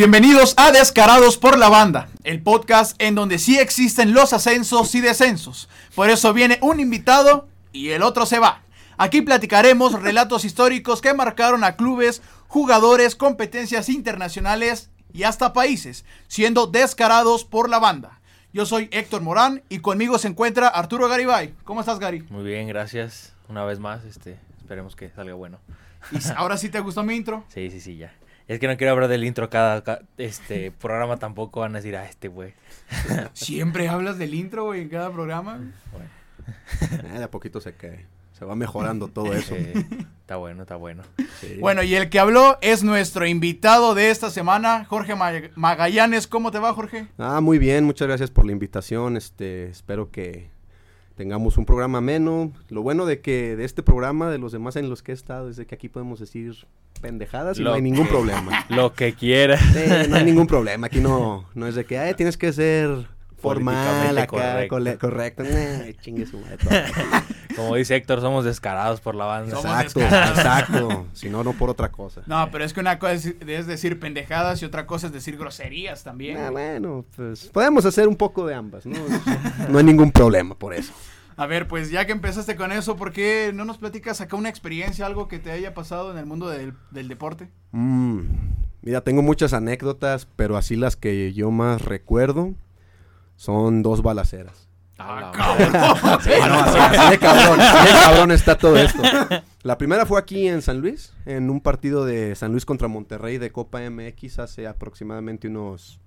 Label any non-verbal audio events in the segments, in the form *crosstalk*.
Bienvenidos a Descarados por la Banda, el podcast en donde sí existen los ascensos y descensos. Por eso viene un invitado y el otro se va. Aquí platicaremos relatos históricos que marcaron a clubes, jugadores, competencias internacionales y hasta países, siendo descarados por la banda. Yo soy Héctor Morán y conmigo se encuentra Arturo Garibay. ¿Cómo estás, Gary? Muy bien, gracias. Una vez más, este, esperemos que salga bueno. ¿Y ahora sí te *laughs* gustó mi intro? Sí, sí, sí, ya. Es que no quiero hablar del intro cada, ca- este programa tampoco van a decir, ah, este güey. *laughs* Siempre hablas del intro, güey, en cada programa. Bueno, Eh, de a poquito se cae. Se va mejorando todo eso. eh, está bueno, está bueno. Sí. Bueno, y el que habló es nuestro invitado de esta semana, Jorge Ma- Magallanes. ¿Cómo te va, Jorge? Ah, muy bien, muchas gracias por la invitación. Este, espero que tengamos un programa ameno. Lo bueno de que de este programa, de los demás en los que he estado, es de que aquí podemos decir pendejadas y Lo no hay ningún que- problema. *laughs* Lo que quiera. Sí, no hay ningún problema. Aquí no, no es de que "Ay, tienes que ser formal acá, correcto. correcto. *laughs* Nah, chingue su madre, todo. *laughs* Como dice Héctor, somos descarados por la banda. Exacto, exacto. Si no, no por otra cosa. No, pero es que una cosa es, es decir pendejadas y otra cosa es decir groserías también. Ah, bueno, pues podemos hacer un poco de ambas, ¿no? No hay ningún problema por eso. A ver, pues ya que empezaste con eso, ¿por qué no nos platicas acá una experiencia, algo que te haya pasado en el mundo del, del deporte? Mm, mira, tengo muchas anécdotas, pero así las que yo más recuerdo son dos balaceras. A la cabrón. *laughs* Sí, no, así, así de cabrón, así de *laughs* cabrón está todo esto. La primera fue aquí en San Luis, en un partido de San Luis contra Monterrey de Copa MX hace aproximadamente unos,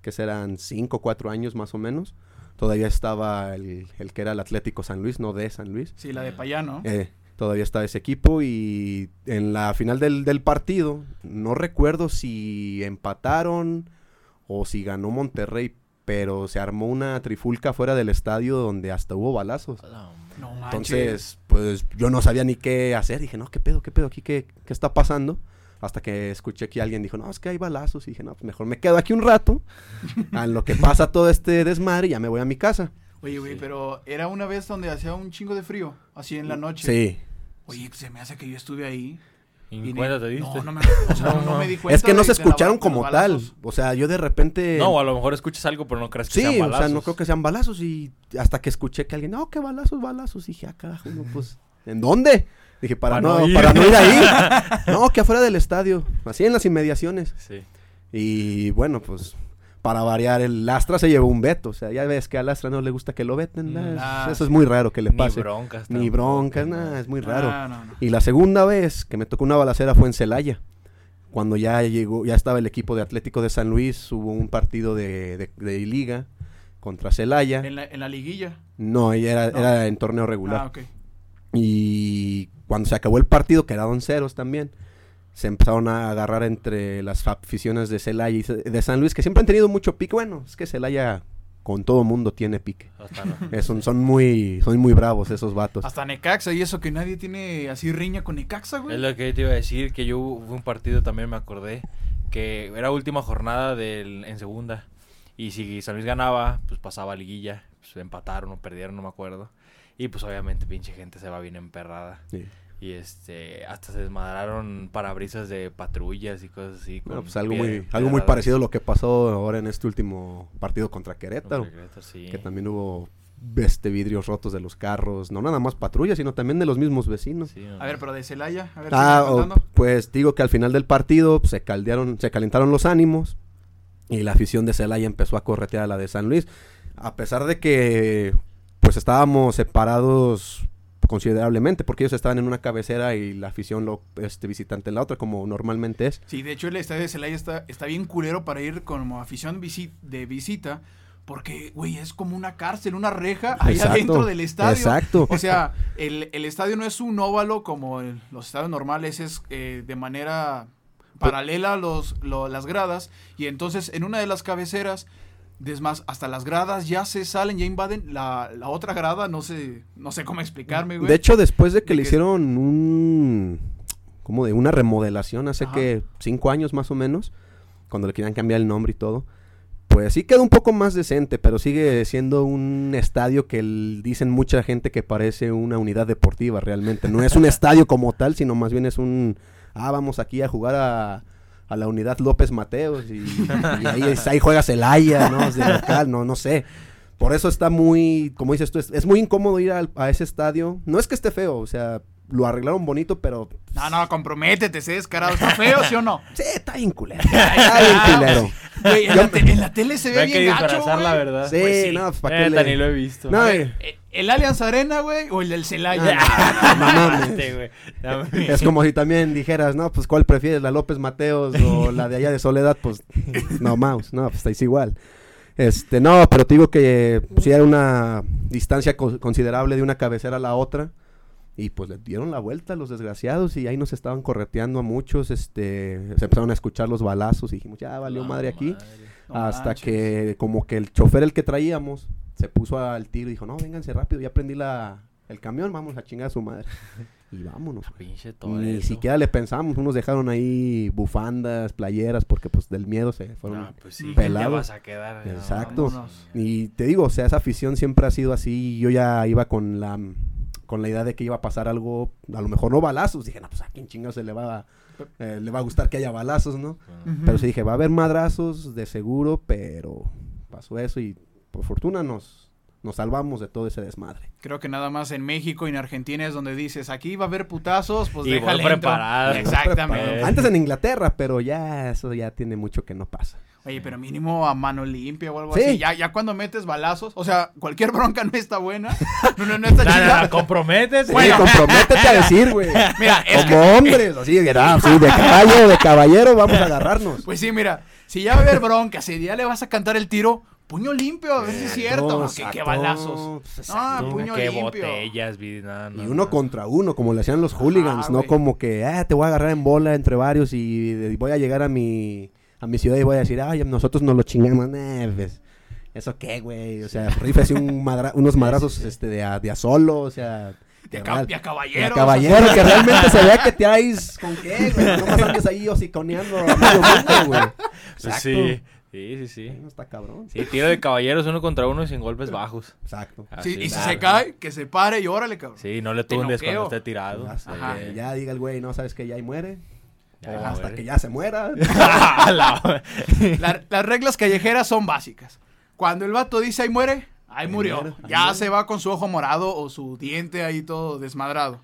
que serán cinco o cuatro años más o menos. Todavía estaba el, el que era el Atlético San Luis, no de San Luis. Sí, la de Payá, ¿no? Eh, todavía estaba ese equipo y en la final del, del partido, no recuerdo si empataron o si ganó Monterrey, pero se armó una trifulca fuera del estadio donde hasta hubo balazos. No. Entonces, pues yo no sabía ni qué hacer. Dije, no, ¿qué pedo, qué pedo aquí? ¿Qué, qué está pasando? Hasta que escuché que alguien dijo, no, es que hay balazos. Y dije, no, pues mejor me quedo aquí un rato. A lo que pasa todo este desmadre y ya me voy a mi casa. Oye, güey, pero era una vez donde hacía un chingo de frío, así en la noche. Sí. Oye, se me hace que yo estuve ahí. ¿Y y ni ni- cuenta te diste? No, no me, o sea, *laughs* no, no me di cuenta. Es que no de- se la escucharon como tal. O sea, yo de repente... No, a lo mejor escuchas algo, pero no crees que Sí, sean o balazos. sea, no creo que sean balazos y hasta que escuché que alguien, no, qué balazos, balazos, dije, ah, carajo, no, pues, ¿en dónde? Dije, para, Para no, no ir. para no ir ahí. *laughs* no, que afuera del estadio, así en las inmediaciones. Sí. Y bueno, pues, para variar, el Astra se llevó un veto, o sea, ya ves que al Astra no le gusta que lo veten, eso es muy raro que le Ni pase. broncas. Ni broncas, nada, es muy raro. No, no. Y la segunda vez que me tocó una balacera fue en Celaya. Cuando ya llegó, ya estaba el equipo de Atlético de San Luis, hubo un partido de, de- de liga contra Celaya. En la, en la liguilla. No, y era, No. era en torneo regular. Ah, ok. Y cuando se acabó el partido, quedaron ceros también. Se empezaron a agarrar entre las aficiones de Celaya y de San Luis, que siempre han tenido mucho pique. Bueno, es que Celaya con todo mundo tiene pique. No. *laughs* Son, son muy, son muy bravos esos vatos. Hasta Necaxa y eso que nadie tiene así riña con Necaxa, güey. Es lo que te iba a decir, que yo hubo un partido también me acordé, que era última jornada del, en segunda. Y si San Luis ganaba, pues pasaba a liguilla. Pues empataron o perdieron, no me acuerdo. Y pues obviamente pinche gente se va bien emperrada. Sí. Y este, hasta se desmadraron parabrisas de patrullas y cosas así. Bueno, pues algo muy, algo muy parecido a lo que pasó ahora en este último partido contra Querétaro. Contra Querétaro, sí. Que también hubo este vidrios rotos de los carros. No nada más patrullas, sino también de los mismos vecinos. Sí, A ver, pero de Celaya, a ver, Ah, o- pues digo que al final del partido pues, se caldearon, se calentaron los ánimos y la afición de Celaya empezó a corretear a la de San Luis. A pesar de que pues estábamos separados considerablemente porque ellos estaban en una cabecera y la afición lo este visitante en la otra como normalmente es. Sí, de hecho el estadio de Celaya está, está bien culero para ir como afición visi- de visita. Porque, güey, es como una cárcel, una reja ahí Exacto, adentro del estadio. exacto. O sea, el, el estadio no es un óvalo como el- los estadios normales, es eh, de manera paralela a los, lo- las gradas. Y entonces en una de las cabeceras, es más, hasta las gradas ya se salen, ya invaden la, la otra grada. No sé, no sé cómo explicarme, güey. De hecho, después de que De le que- hicieron un como de una remodelación hace Ajá. que cinco años más o menos, cuando le querían cambiar el nombre y todo, pues sí quedó un poco más decente, pero sigue siendo un estadio que el- dicen mucha gente que parece una unidad deportiva realmente. No es un *laughs* estadio como tal, sino más bien es un, ah, vamos aquí a jugar a, a la unidad López Mateos y, ahí, es- ahí juega Celaya, ¿no? De local, no, no sé. Por eso está muy, como dices tú, es, es muy incómodo ir al- a ese estadio. No es que esté feo, o sea, lo arreglaron bonito, pero No, no, comprométete, sé descarado. ¿Está feo, sí o no? *laughs* sí, está bien culero. *laughs* Está bien culero. Güey, en, la te- en la tele se ve hay que bien gacho, güey. la verdad. Sí, Pues sí. no, pues para qué Neta, le- ni lo he visto. No, eh, ver, eh, ¿El Allianz Arena, güey? ¿O el del Celaya? Ah, no. *laughs* Este, Es como si también dijeras, no, pues ¿cuál prefieres? ¿La López Mateos o la de allá de Soledad? Pues no, Mouse, no, pues estáis igual. Este, no, pero te digo que sí era una distancia co- considerable de una cabecera a la otra. Y pues le dieron la vuelta a los desgraciados y ahí nos estaban correteando a muchos. Este, se empezaron a escuchar los balazos y dijimos, ya valió madre aquí. No hasta manches. que como que el chofer el que traíamos se puso al tiro y dijo, no, vénganse rápido, ya prendí la, el camión, vamos a chingar a su madre. Y vámonos. Pinche todo Ni eso. siquiera le pensamos, unos dejaron ahí bufandas, playeras, porque pues del miedo se fueron. No, pues sí, pelados. vas a quedar. Exacto. Y te digo, o sea, esa afición siempre ha sido así. Yo ya iba con la con la idea de que iba a pasar algo, a lo mejor no balazos. Dije, no, pues a quién chingados se le va a, eh, le va a gustar que haya balazos, ¿no? Pero sí dije, va a haber madrazos de seguro, pero pasó eso y por fortuna nos, nos salvamos de todo ese desmadre. Creo que nada más en México y en Argentina es donde dices, aquí va a haber putazos, pues Y déjale preparado. Exactamente. Antes en Inglaterra, pero ya eso ya tiene mucho que no pasa. Oye, pero mínimo a mano limpia o algo Sí. así. Ya, ya cuando metes balazos, o sea, cualquier *laughs* bronca no está buena. No, no, no está *laughs* No, no, chida. no, comprométete. Sí, Bueno. comprométete a decir, güey. *laughs* Mira, es Como hombres, así, era, sí, de caballo, de caballero, vamos a agarrarnos. Pues sí, mira, si ya va a haber bronca, si ya le vas a cantar el tiro, puño limpio, a ver si es cierto. No, No, que qué exacto, balazos. pues, Ah, exacto. puño Qué limpio. botellas, vi, no, no, Y uno no. contra uno, como le hacían los hooligans, Ah, no como que, ah, te voy a agarrar en bola entre varios y, y voy a llegar a mi, a mi ciudad y voy a decir, ay, nosotros nos lo chingamos, pues, ¿eso qué, güey? O sea, rifes un madra- unos madrazos este, de, a, de a solo, o sea... De, de ca- verdad. de caballero. caballero, que *laughs* realmente se vea que te traes con qué, güey. No más andes ahí hociconeando a medio mundo, güey. Pues Exacto. sí, sí, sí, sí. No está cabrón. Sí, tiro de caballeros uno contra uno y sin golpes bajos. Exacto. Sí, Así, y si claro. se cae, que se pare y órale, cabrón. Sí, no le noqueo. cuando esté tirado. Ya, sé, Ajá. que ya diga el güey, no sabes que ya ahí muere. O hasta que ya se muera. *laughs* La- La- las reglas callejeras son básicas. Cuando el vato dice ahí muere, ahí Ahí murió. muere, ahí ya muere. se va con su ojo morado o su diente ahí todo desmadrado.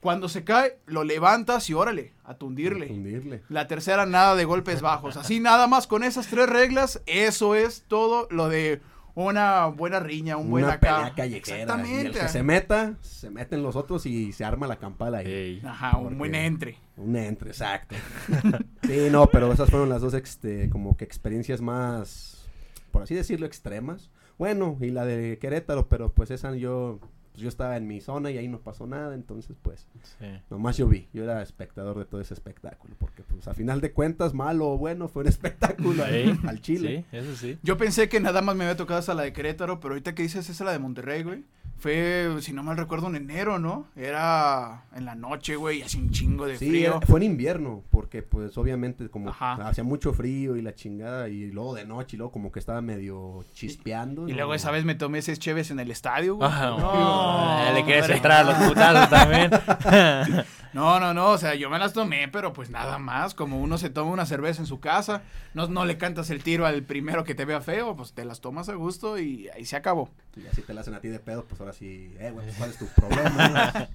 Cuando se cae, lo levantas y órale, a tundirle. Hundirle. La tercera, nada de golpes bajos. Así nada más con esas tres reglas, eso es todo lo de una buena riña, un buen Una acá. pelea callejera. Y el Exactamente. que se meta, se meten los otros y se arma la campala ahí. Ey. Ajá, un buen entre. Un entre, exacto. *laughs* sí, no, pero esas fueron las dos, este, como que experiencias más, por así decirlo, extremas. Bueno, y la de Querétaro, pero pues esa yo, pues yo estaba en mi zona y ahí no pasó nada, entonces pues, Sí. nomás yo vi, yo era espectador de todo ese espectáculo, porque pues a final de cuentas, malo o bueno, fue un *laughs* espectáculo ahí, al Chile. Sí, eso sí. Yo pensé que nada más me había tocado esa la de Querétaro, pero ahorita que dices esa la de Monterrey, güey. Fue, si no mal recuerdo, en enero, ¿no? Era en la noche, güey, así un chingo de Sí, frío. era- fue en invierno, porque pues obviamente como Ajá. hacía mucho frío y la chingada, y luego de noche, y luego como que estaba medio chispeando. Y ¿no? luego esa vez me tomé ese cheves en el estadio, güey. Ah, No, no, le quieres entrar a los putazos también. *laughs* No, no, no, o sea, yo me las tomé, pero pues nada más, como uno se toma una cerveza en su casa, no, no le cantas el tiro al primero que te vea feo, pues te las tomas a gusto y ahí se acabó. Y así te la hacen a ti de pedo, pues ahora sí, eh, güey, pues, ¿cuál es tu *laughs* problema?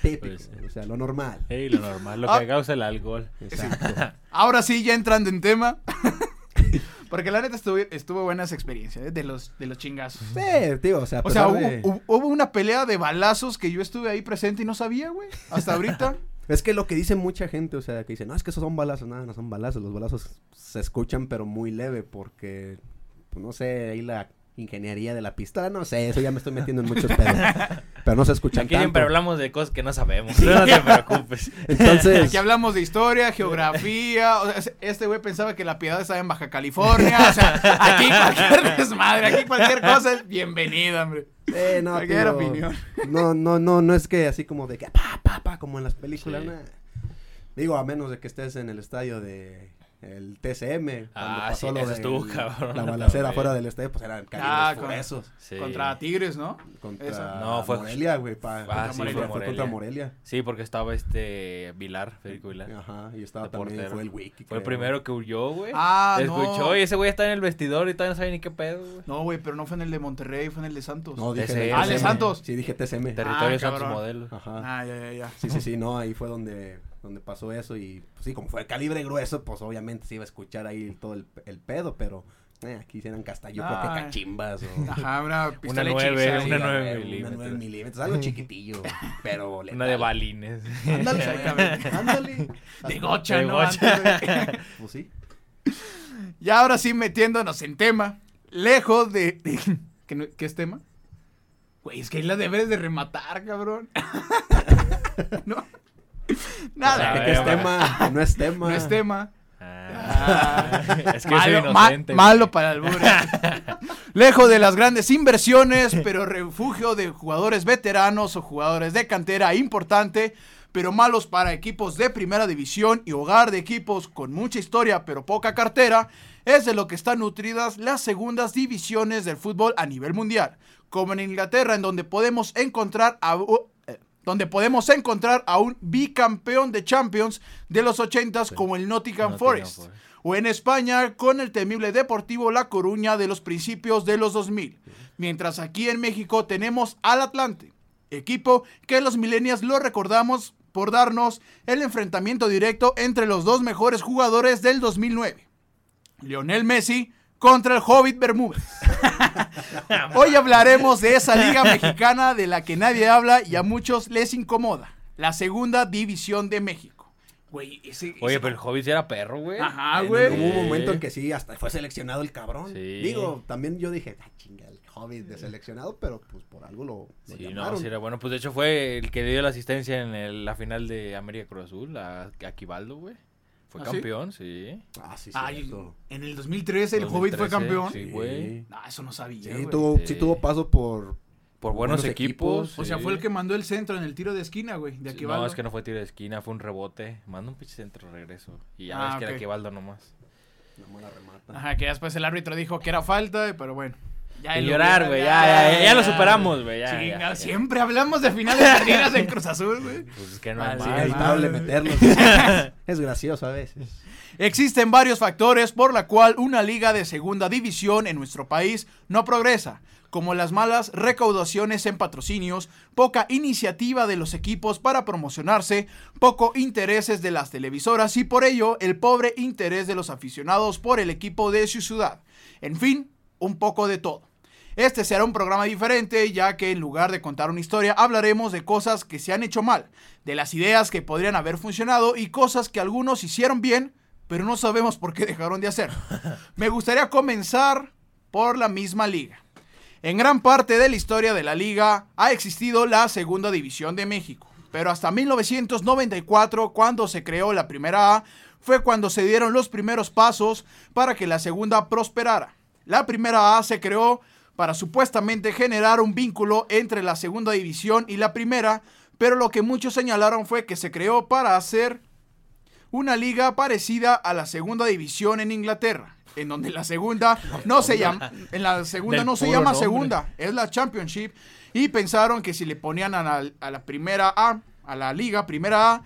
Típico, Pues, o sea, lo normal. Ey, lo normal, lo Ah. que causa el alcohol. Exacto. *laughs* Ahora sí, ya entrando en tema, *laughs* porque la neta estuvo, estuvo buena esa experiencia, ¿eh? de los, de los chingazos. sí, tío, o sea, a O sea, hubo, de- hubo- hubo una pelea de balazos que yo estuve ahí presente y no sabía, güey, hasta ahorita. Es que lo que dice mucha gente, o sea, que dice, no, es que esos son balazos, nada, no son balazos, los balazos se escuchan pero muy leve porque, pues no sé, ahí la ingeniería de la pistola, no sé, eso ya me estoy metiendo en muchos pedos, *laughs* pero no se escuchan Aquí tanto. siempre hablamos de cosas que no sabemos. No te preocupes. *laughs* Entonces, Aquí hablamos de historia, geografía. O sea, este güey pensaba que la piedad estaba en Baja California. O sea, aquí cualquier desmadre, aquí cualquier cosa es bienvenida, hombre. eh, no, Cualquier tío, opinión. no, no, no, no es que así como de que pa, pa, pa, como en las películas, Sí. Digo, a menos de que estés en el estadio de el TCM. Cuando Ah, pasó sí, lo de estuvo cabrón La balacera también. fuera del estadio, pues eran calibres Ah, con- gruesos. Sí. Contra Tigres, ¿no? Contra Esa. No, fue- Morelia, güey. pa- Ah, contra sí, Morelia, fue fue contra Morelia. Sí, porque estaba este Vilar, Federico Vilar. Ajá, y estaba también, portero. fue el Wiki. Fue el primero que huyó, güey. Ah, Escuchó no. y ese güey está en el vestidor y todavía no sabe ni qué pedo, güey. No, güey, pero no fue en el de Monterrey, fue en el de Santos. No, dije TCM. Ah, el de. Santos. Sí, dije TCM. Territorio Ah, Santos cabrón. Modelo. Ajá. Ah, ya, ya, ya. Sí, sí, sí, no, ahí fue donde, donde pasó eso y pues, sí, como fue calibre grueso, pues obviamente se iba a escuchar ahí todo el, el pedo, pero eh, aquí sí eran hasta yo creo que cachimbas o... Ajá, una pistola hechiza, una sí. nueve Una milímetros. nueve milímetros, algo *laughs* chiquitillo, pero Una letal. de balines. Ándale, *laughs* Exactamente. ándale. De gocha, De ¿no? gocha. Pues sí. Y ahora sí, metiéndonos en tema, lejos de... de- *laughs* ¿Qué, no- qué es tema? Güey, es que ahí la debes de rematar, cabrón. no. *laughs* Nada, ver, que es tema, que no es tema. no es tema. Ah. *laughs* es que malo, soy ma- inocente. malo para el burro. *laughs* Lejos de las grandes inversiones, pero refugio de jugadores veteranos o jugadores de cantera importante, pero malos para equipos de primera división y hogar de equipos con mucha historia pero poca cartera, es de lo que están nutridas las segundas divisiones del fútbol a nivel mundial, como en Inglaterra, en donde podemos encontrar a, donde podemos encontrar a un bicampeón de Champions de los 80s como el Nottingham, Nottingham Forest Forest. o en España con el temible Deportivo La Coruña de los principios de los 2000. Mientras aquí en México tenemos al Atlante, equipo que los millennials lo recordamos por darnos el enfrentamiento directo entre los dos mejores jugadores del 2009. Lionel Messi contra el Hobbit Bermúdez. *laughs* Hoy hablaremos de esa liga mexicana de la que nadie habla y a muchos les incomoda. La segunda división de México. Güey, ese, Oye, ese- pero el Hobbit sí era perro, güey. Ajá, En- güey. Hubo un momento en que sí, hasta fue seleccionado el cabrón. Sí. Digo, también yo dije, ah, chinga, el Hobbit de seleccionado, pero pues por algo lo, lo Sí, no, llamaron. sí era bueno. Pues de hecho fue el que dio la asistencia en el- la final de América Cruz Azul, a, a Quivaldo, güey. Fue ¿Ah, campeón, sí. Ah, sí, Ay, en el 2013 el Hobbit fue 2013, campeón. Sí, güey. No, eso no sabía. Sí, güey. tuvo, sí Sí. tuvo paso por... Por buenos, Buenos equipos. equipos. O sea, sí. fue el que mandó el centro en el tiro de esquina, güey, de Sí, Aquivaldo. No, es que no fue tiro de esquina, fue un rebote. Manda un pinche centro regreso. Y ya Ah, ves que ok. era Quivaldo nomás. No me la remata. Ajá, que después el árbitro dijo que era falta, pero bueno. Ya llorar, güey. Ya, ya, ya, ya lo superamos, güey. Ya, Chinga, ya, ya. siempre hablamos de finales perdidas en Cruz Azul, güey. *laughs* Pues es que no hay Es inevitable *laughs* meterlos. *laughs* es gracioso a veces. Existen varios factores por la cual una liga de segunda división en nuestro país no progresa, como las malas recaudaciones en patrocinios, poca iniciativa de los equipos para promocionarse, poco intereses de las televisoras y por ello el pobre interés de los aficionados por el equipo de su ciudad. En fin, un poco de todo. Este será un programa diferente, ya que en lugar de contar una historia, hablaremos de cosas que se han hecho mal, de las ideas que podrían haber funcionado y cosas que algunos hicieron bien, pero no sabemos por qué dejaron de hacer. *laughs* Me gustaría comenzar por la misma liga. En gran parte de la historia de la liga ha existido la Segunda División de México, pero hasta 1994, cuando se creó la Primera A, fue cuando se dieron los primeros pasos para que la segunda prosperara. La Primera A se creó para supuestamente generar un vínculo entre la Segunda División y la Primera, pero lo que muchos señalaron fue que se creó para hacer una liga parecida a la segunda división en Inglaterra, en donde la segunda no se llama, en la segunda no se llama segunda, es la Championship y pensaron que si le ponían a la, a la primera A, a la liga primera A,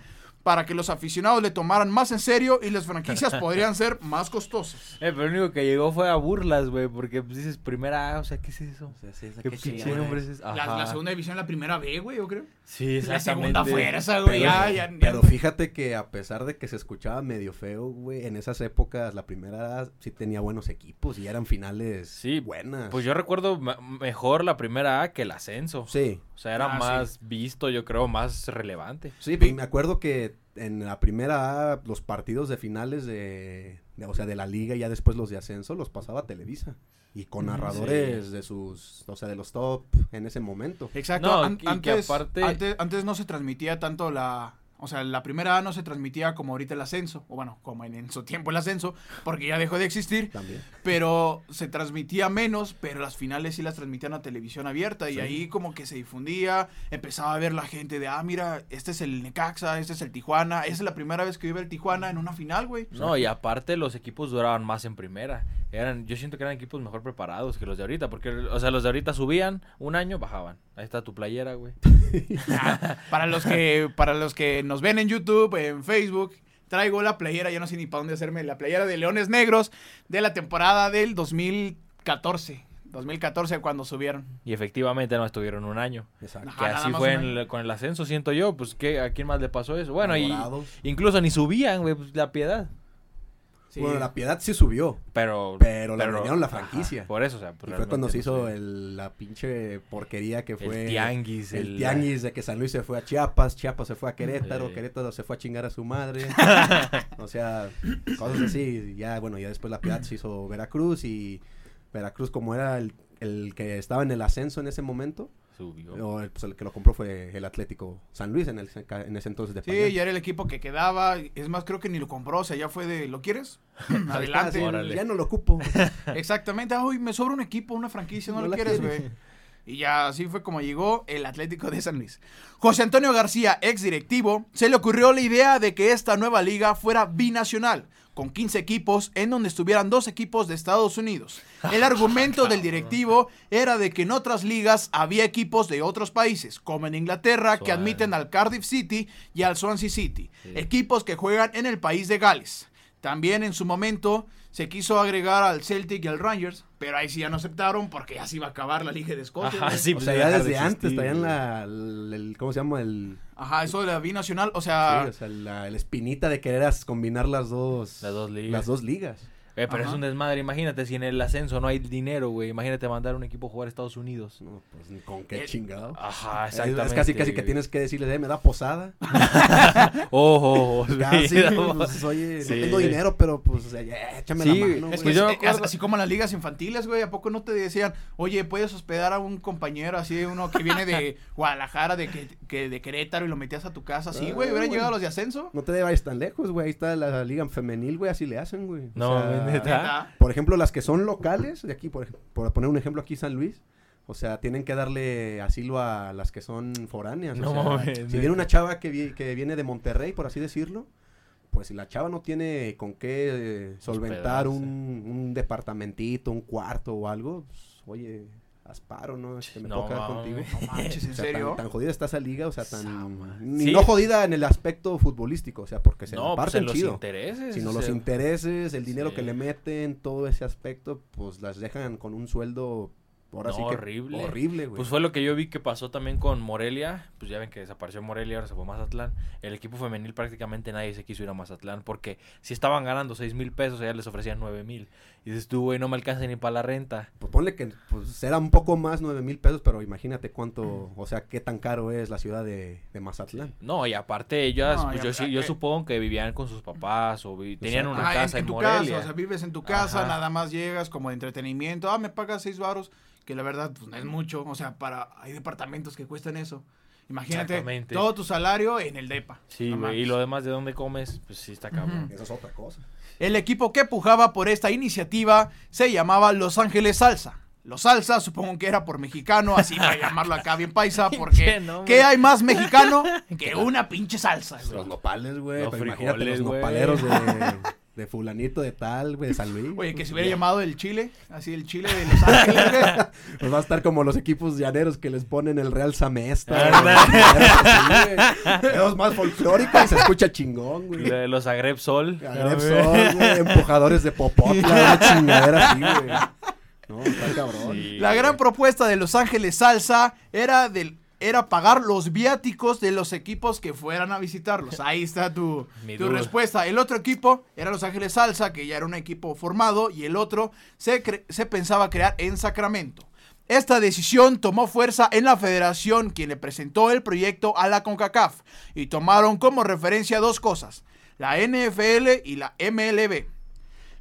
para que los aficionados le tomaran más en serio y las franquicias *laughs* podrían ser más costosas. Eh, pero lo único que llegó fue a burlas, güey, porque pues, dices primera A, o sea, ¿qué es eso? O sea, sí, esa ¿Qué es ese? La, la segunda división, la primera B, güey, yo creo. Sí, La exactamente. segunda fuerza, güey. Pero, Ya, ya, ya. pero fíjate que a pesar de que se escuchaba medio feo, güey, en esas épocas la primera sí tenía buenos equipos y eran finales Sí, buenas. Pues yo recuerdo mejor la primera A que el ascenso. sí, O sea, era Ah, sí. más visto, yo creo, más relevante. sí, pues me acuerdo que en la primera los partidos de finales de, de- o sea, de la liga y ya después los de ascenso los pasaba Televisa y con narradores de sus, o sea, de los top en ese momento. Exacto. No, an- y que antes, aparte- antes, antes no se transmitía tanto la, O sea, la primera A no se transmitía como ahorita el ascenso, o bueno, como en, en su tiempo el ascenso, porque ya dejó de existir. También. Pero se transmitía menos, pero las finales sí las transmitían a televisión abierta. Y ahí como que se difundía, empezaba a ver la gente de, ah, mira, este es el Necaxa, este es el Tijuana. Esa es la primera vez que vive el Tijuana en una final, güey. No, y aparte los equipos duraban más en primera. Eran, yo siento que eran equipos mejor preparados que los de ahorita, porque, o sea, los de ahorita subían un año, bajaban. Ahí está tu playera, güey. *laughs* para los que para los que nos ven en YouTube, en Facebook, traigo la playera, ya no sé ni para dónde hacerme, la playera de Leones Negros de la temporada del 2014. 2014 cuando subieron. Y efectivamente no estuvieron un año. Exacto. Ajá. Que así fue en el- con el ascenso, siento yo. Pues, ¿qué, ¿a quién más le pasó eso? Bueno, y incluso ni subían, güey, pues, la piedad. Sí. Bueno, la piedad sí subió. Pero, Pero le vendieron la franquicia. por eso, o sea. pues, Y fue cuando se no hizo sé. el- la pinche porquería que fue. el tianguis. El tianguis de que San Luis se fue a Chiapas, Chiapas se fue a Querétaro, Sí. Querétaro se fue a chingar a su madre. *laughs* o sea, cosas así. Ya, bueno, ya después la Piedad se hizo Veracruz y Veracruz como era el, el que estaba en el ascenso en ese momento, Subió. o el, pues el que lo compró fue el Atlético San Luis en, el, en ese entonces de Sí, ya era el equipo que quedaba. Es más, creo que ni lo compró. O sea, ya fue de, ¿lo quieres? *laughs* Adelante. Órale. ya no lo ocupo. *laughs* Exactamente. Uy, me sobra un equipo, una franquicia, ¿no, No lo quieres. güey? Y ya así fue como llegó el Atlético de San Luis. José Antonio García, ex directivo, se le ocurrió la idea de que esta nueva liga fuera binacional, con 15 equipos, en donde estuvieran dos equipos de Estados Unidos. El *laughs* argumento del directivo era de que en otras ligas había equipos de otros países, como en Inglaterra, que admiten al Cardiff City y al Swansea City, equipos que juegan en el país de Gales. También en su momento se quiso agregar al Celtic y al Rangers, pero ahí sí ya no aceptaron porque ya se iba a acabar la Liga de Escocia. Ajá, sí, o pues, sea, ya dejar de desde antes existir, traían la, el, el- ¿cómo se llama? El, Ajá, eso de la binacional, o sí, sea, o sea, la, la espinita de querer combinar las dos, Las dos ligas. las dos ligas. Eh, pero Ajá. es un desmadre, imagínate, si en el ascenso no hay dinero, güey. Imagínate mandar un equipo a jugar a Estados Unidos. No, pues ni con qué Eh, chingado. Ajá, exactamente. Es casi casi que tienes que decirle, eh, me da posada. *laughs* *laughs* Ojo, ojo, Ya, sí, sí, no, pues, oye, Sí. no tengo dinero, pero pues, o sea, ya, échame Sí, la mano. es güey. que Pues yo me así como en las ligas infantiles, güey, ¿a poco no te decían, oye, puedes hospedar a un compañero así, uno que viene de *laughs* Guadalajara, de, que, que de Querétaro y lo metías a tu casa? Sí, Ah, güey, hubieran llegado los de ascenso. No te vayas tan lejos, güey. Ahí está la liga femenil, güey. Así le hacen, güey. O No, sea, neta. Por ejemplo, las que son locales, de aquí, por, por poner un ejemplo aquí, San Luis. O sea, tienen que darle asilo a las que son foráneas. o sea, si viene una chava que, vi- que viene de Monterrey, por así decirlo, pues si la chava no tiene con qué eh, solventar un, un departamentito, un cuarto o algo, pues, oye, haz paro, ¿no? Este, me No mames. contigo. No manches, ¿en O sea, serio? Tan, tan jodida está esa liga, o sea, tan... Sama. Ni Sí. no jodida en el aspecto futbolístico, o sea, porque se No, pues parten en los chido. intereses. Sino o los sea, intereses, el dinero sí. que le meten, todo ese aspecto, pues las dejan con un sueldo, ahora sí No, que horrible. horrible, güey. Pues fue lo que yo vi que pasó también con Morelia. Pues ya ven que desapareció Morelia, ahora se fue a Mazatlán. El equipo femenil prácticamente nadie se quiso ir a Mazatlán porque si estaban ganando 6 mil pesos, allá les ofrecían 9 mil. Y dices tú, güey, no me alcanza ni para la renta. Pues ponle que pues, era un poco más, nueve mil pesos, pero imagínate cuánto, o sea, qué tan caro es la ciudad de, de Mazatlán. No, y aparte ellas, No, pues y yo, aparte- sí, yo supongo que vivían con sus papás o vi- tenían Exacto. una Ah, casa en, tu Morelia. casa, o sea, vives en tu casa, Ajá. nada más llegas como de entretenimiento, ah, me pagas seis varos, que la verdad pues no es mucho, o sea, para hay departamentos que cuestan eso. Imagínate todo tu salario en el depa. sí, No güey, y lo demás de dónde comes, pues sí está cabrón. Ujú. Eso es otra cosa. El equipo que pujaba por esta iniciativa se llamaba Los Ángeles Salsa. Los Salsa, supongo que era por mexicano, así para *laughs* llamarlo acá bien paisa, porque. ¿qué hay más mexicano *laughs* que una pinche salsa? güey? Los nopales, güey. Los imagínate frijoles, los güey. nopaleros de, *laughs* de fulanito de tal, güey, de San Luis. Oye, que se hubiera llamado el Chile, así el Chile de Los Ángeles, güey. *laughs* Pues va a estar como los equipos llaneros que les ponen el Real Samesta. Güey. *laughs* Es más folclórico y se escucha chingón, güey. De Los Agreb Sol. Agreb Sol, güey, empujadores de popotla, una *laughs* chingadera así, güey. No, está cabrón. Sí, La gran propuesta de Los Ángeles Salsa era del era pagar los viáticos de los equipos que fueran a visitarlos. Ahí está tu, *laughs* tu respuesta. El otro equipo era Los Ángeles Salsa, que ya era un equipo formado, y el otro se, cre- se pensaba crear en Sacramento. Esta decisión tomó fuerza en la federación, quien le presentó el proyecto a la CONCACAF, y tomaron como referencia dos cosas, la NFL y la MLB.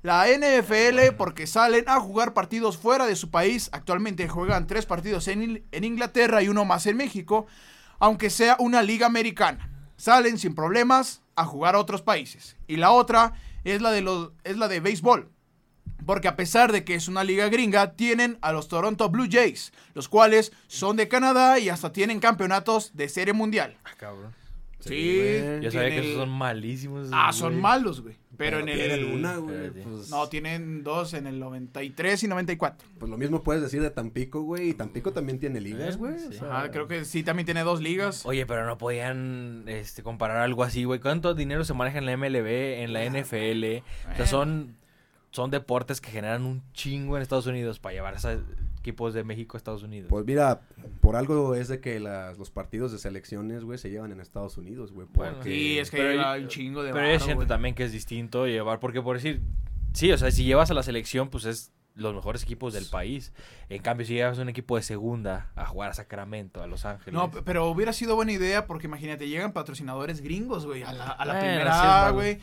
La NFL porque salen a jugar partidos fuera de su país. Actualmente juegan tres partidos en, Il- en Inglaterra y uno más en México, aunque sea una liga americana. salen sin problemas a jugar a otros países. Y la otra es la de los es la de béisbol. Porque a pesar de que es una liga gringa, tienen a los Toronto Blue Jays, los cuales son de Canadá y hasta tienen campeonatos de serie mundial. Ah, cabrón. Sí, güey. Yo sabía que esos son malísimos. esos Ah, son malos, güey. Pero, en tienen el una, güey, pues, No, tienen dos en el 93 y 94. pues lo mismo puedes decir de Tampico, güey. Y Tampico también tiene ligas, güey. sí. o sea, Ajá, creo que sí también tiene dos ligas. Oye, pero no podían este, comparar algo así, güey. ¿Cuánto dinero se maneja en la MLB, en la NFL? O sea, son, son deportes que generan un chingo en Estados Unidos para llevar a equipos de México a Estados Unidos. Pues mira, por algo es de que las- los partidos de selecciones, güey, se llevan en Estados Unidos, güey. Bueno, porque- Sí, es que Pero lleva un chingo de Pero yo siento güey. también que es distinto llevar, porque por decir, sí, o sea, si llevas a la selección, pues es los mejores equipos del país. En cambio, si llevas un equipo de segunda a jugar a Sacramento, a Los Ángeles. No, pero hubiera sido buena idea porque imagínate, llegan patrocinadores gringos, güey, a la, a la Bueno, es primera A, güey.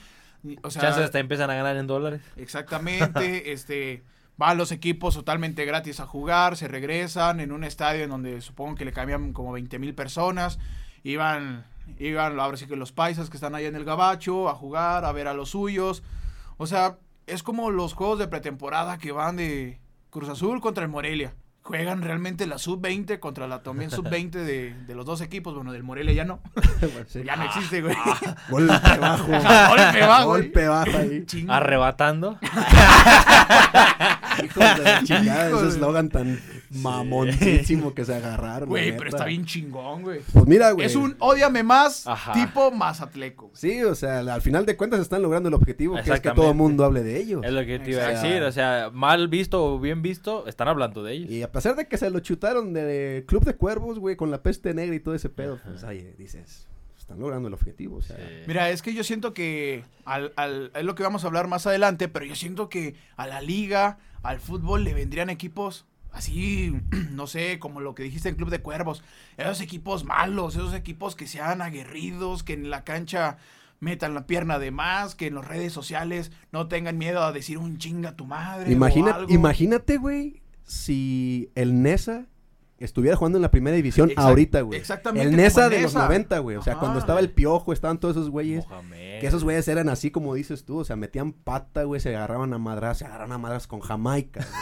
O sea, Chances hasta empiezan a ganar en dólares. exactamente, *laughs* este, van los equipos totalmente gratis a jugar, se regresan en un estadio en donde supongo que le cambian como 20 mil personas, iban, iban, ahora sí que los paisas que están allá en el gabacho a jugar, a ver a los suyos, o sea, es como los juegos de pretemporada que van de Cruz Azul contra el Morelia. Juegan realmente la sub-20 contra la también *laughs* sub-20 de, de los dos equipos. Bueno, del Morelia ya no. *laughs* Sí. Ya no existe, güey. *laughs* Golpe bajo. Golpe bajo, güey. Golpe bajo ahí. Arrebatando. Hijos de la *laughs* chingada, ese eslogan tan mamoncísimo que se agarraron. Güey, pero está bien chingón, güey. Pues mira, güey. Es un ódiame más Ajá. tipo Mazatleco. Sí, o sea, al final de cuentas están logrando el objetivo, que es que todo el mundo hable de ellos. Es lo que te iba a decir. O sea, mal visto o bien visto, están hablando de ellos. Y a pesar de que se lo chutaron de Club de Cuervos, güey, con la peste negra y todo ese pedo, pues, oye, dices, están logrando el objetivo, o sea. Sí. Mira, es que yo siento que al, al- es lo que vamos a hablar más adelante, pero yo siento que a la liga, al fútbol le vendrían equipos así, *clears throat* no sé, como lo que dijiste en Club de Cuervos, esos equipos malos, esos equipos que sean aguerridos, que en la cancha metan la pierna de más, que en las redes sociales no tengan miedo a decir un chinga a tu madre. Imagina- o algo. imagínate, güey, si el Nesa estuviera jugando en la primera división Exact- ahorita, güey. exactamente El Nesa de los Nesa. 90, güey. O sea, Ajá. cuando estaba el Piojo, estaban todos esos güeyes. Mohamed. Que esos güeyes eran así como dices tú, o sea, metían pata, güey, se agarraron a madras, se agarraron a madras con Jamaica. *laughs*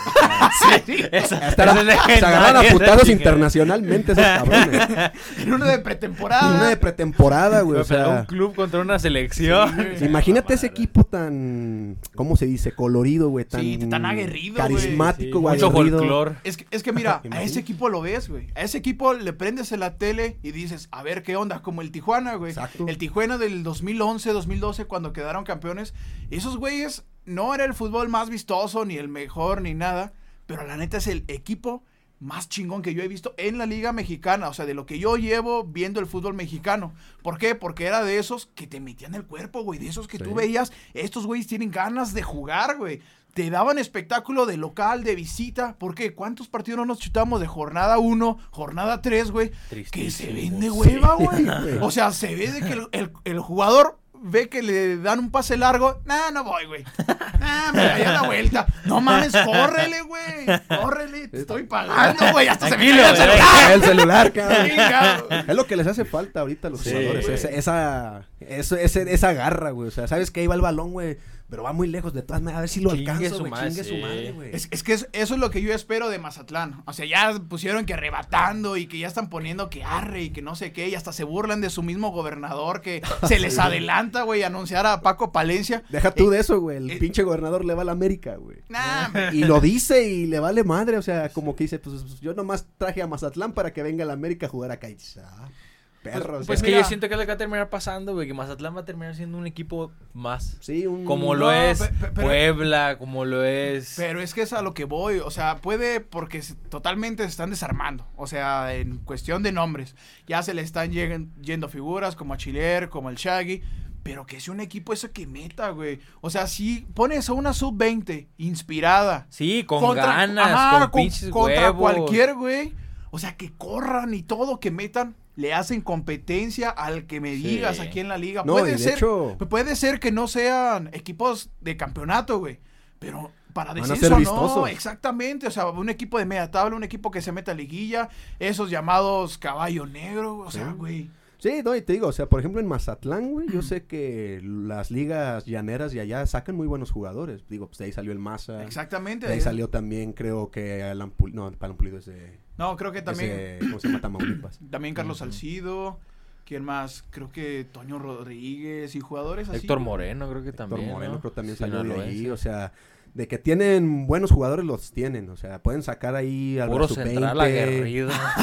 Sí, esa- es se agarraron a putados internacionalmente esos cabrones. *laughs* En una de pretemporada. una de pretemporada, güey, o sea. un club contra una selección. Sí. Imagínate ese equipo tan, ¿cómo se dice? Colorido, güey, tan, Sí, tan aguerrido, güey. carismático, Sí, güey. Mucho folclor. Es que, es que mira, a ese equipo lo güey. A ese equipo le prendes en la tele y dices, a ver qué onda, como el Tijuana, güey. Exacto. El Tijuana del 2011, 2012, cuando quedaron campeones. Esos güeyes no era el fútbol más vistoso, ni el mejor, ni nada. Pero la neta es el equipo más chingón que yo he visto en la liga mexicana. O sea, de lo que yo llevo viendo el fútbol mexicano. ¿Por qué? Porque era de esos que te metían el cuerpo, güey. De esos que Sí. tú veías, estos güeyes tienen ganas de jugar, güey. Te daban espectáculo de local, de visita. ¿Por qué? ¿Cuántos partidos no nos chutamos de jornada 1, jornada 3, güey? Que se vende hueva, *laughs* güey. o sea, se ve de que el, el- el jugador ve que le dan un pase largo. Nah, no voy, güey. Nah, me daría la vuelta. No mames, córrele, güey. Córrele, te estoy pagando, güey. Hasta se me cae el celular. El celular, cabrón. Es lo que les hace falta ahorita a los Sí, jugadores. Esa, esa, eso- ese- esa garra, güey. O sea, sabes que ahí va el balón, güey. Pero va muy lejos de todas maneras. A ver si lo Chingue alcanza, su güey. madre, Chingue su sí. madre, güey. Es, es que es- eso es lo que yo espero de Mazatlán. O sea, ya pusieron que arrebatando y que ya están poniendo que arre y que no sé qué. Y hasta se burlan de su mismo gobernador que *laughs* se les adelanta, güey, a anunciar a Paco Palencia. Deja tú Eh, de eso, güey. El eh, pinche gobernador le va a la América, güey. Nah. Y lo dice y le vale madre. O sea, como que dice, pues yo nomás traje a Mazatlán para que venga la América a jugar acá. Y dices, perro. o sea, Pues que mira. yo siento que es lo que va a terminar pasando, güey. Que Mazatlán va a terminar siendo un equipo más. sí, un... Como No, lo es pe- pe- pero- Puebla, como lo es. Pero es que es a lo que voy, o sea, puede porque totalmente se están desarmando, o sea, en cuestión de nombres. Ya se le están lleguen- yendo figuras como a Chiler, como el Shaggy, pero que sea un equipo eso que meta, güey. O sea, si pones a una sub-20 inspirada Sí, con contra- ganas, ajá, con pinches contra huevos. cualquier güey, o sea, que corran y todo, que metan, le hacen competencia al que me Sí. digas aquí en la liga. No, puede y de ser hecho- puede ser que no sean equipos de campeonato, güey. Pero para descenso no, exactamente. O sea, un equipo de media tabla, un equipo que se meta a liguilla, esos llamados caballo negro, o sea, Sí. güey. Sí, no, y te digo, o sea, por ejemplo en Mazatlán, güey, yo sé que las ligas llaneras de allá sacan muy buenos jugadores. Digo, pues de ahí salió el Maza. Exactamente. De ahí salió también, creo que Alan Pulido. No, Alan Pulido es de... No, creo que también. ¿Cómo se llama? Tamaulipas. *clears throat* También Carlos. Salcido. ¿Quién más? Creo que Toño Rodríguez y jugadores así. Héctor. Moreno creo que Héctor también. Moreno ¿no? creo también salió de Sinaloense. ahí, o sea, de que tienen buenos jugadores los tienen, o sea, pueden sacar ahí al Puro sub-20. central aguerrido. *laughs*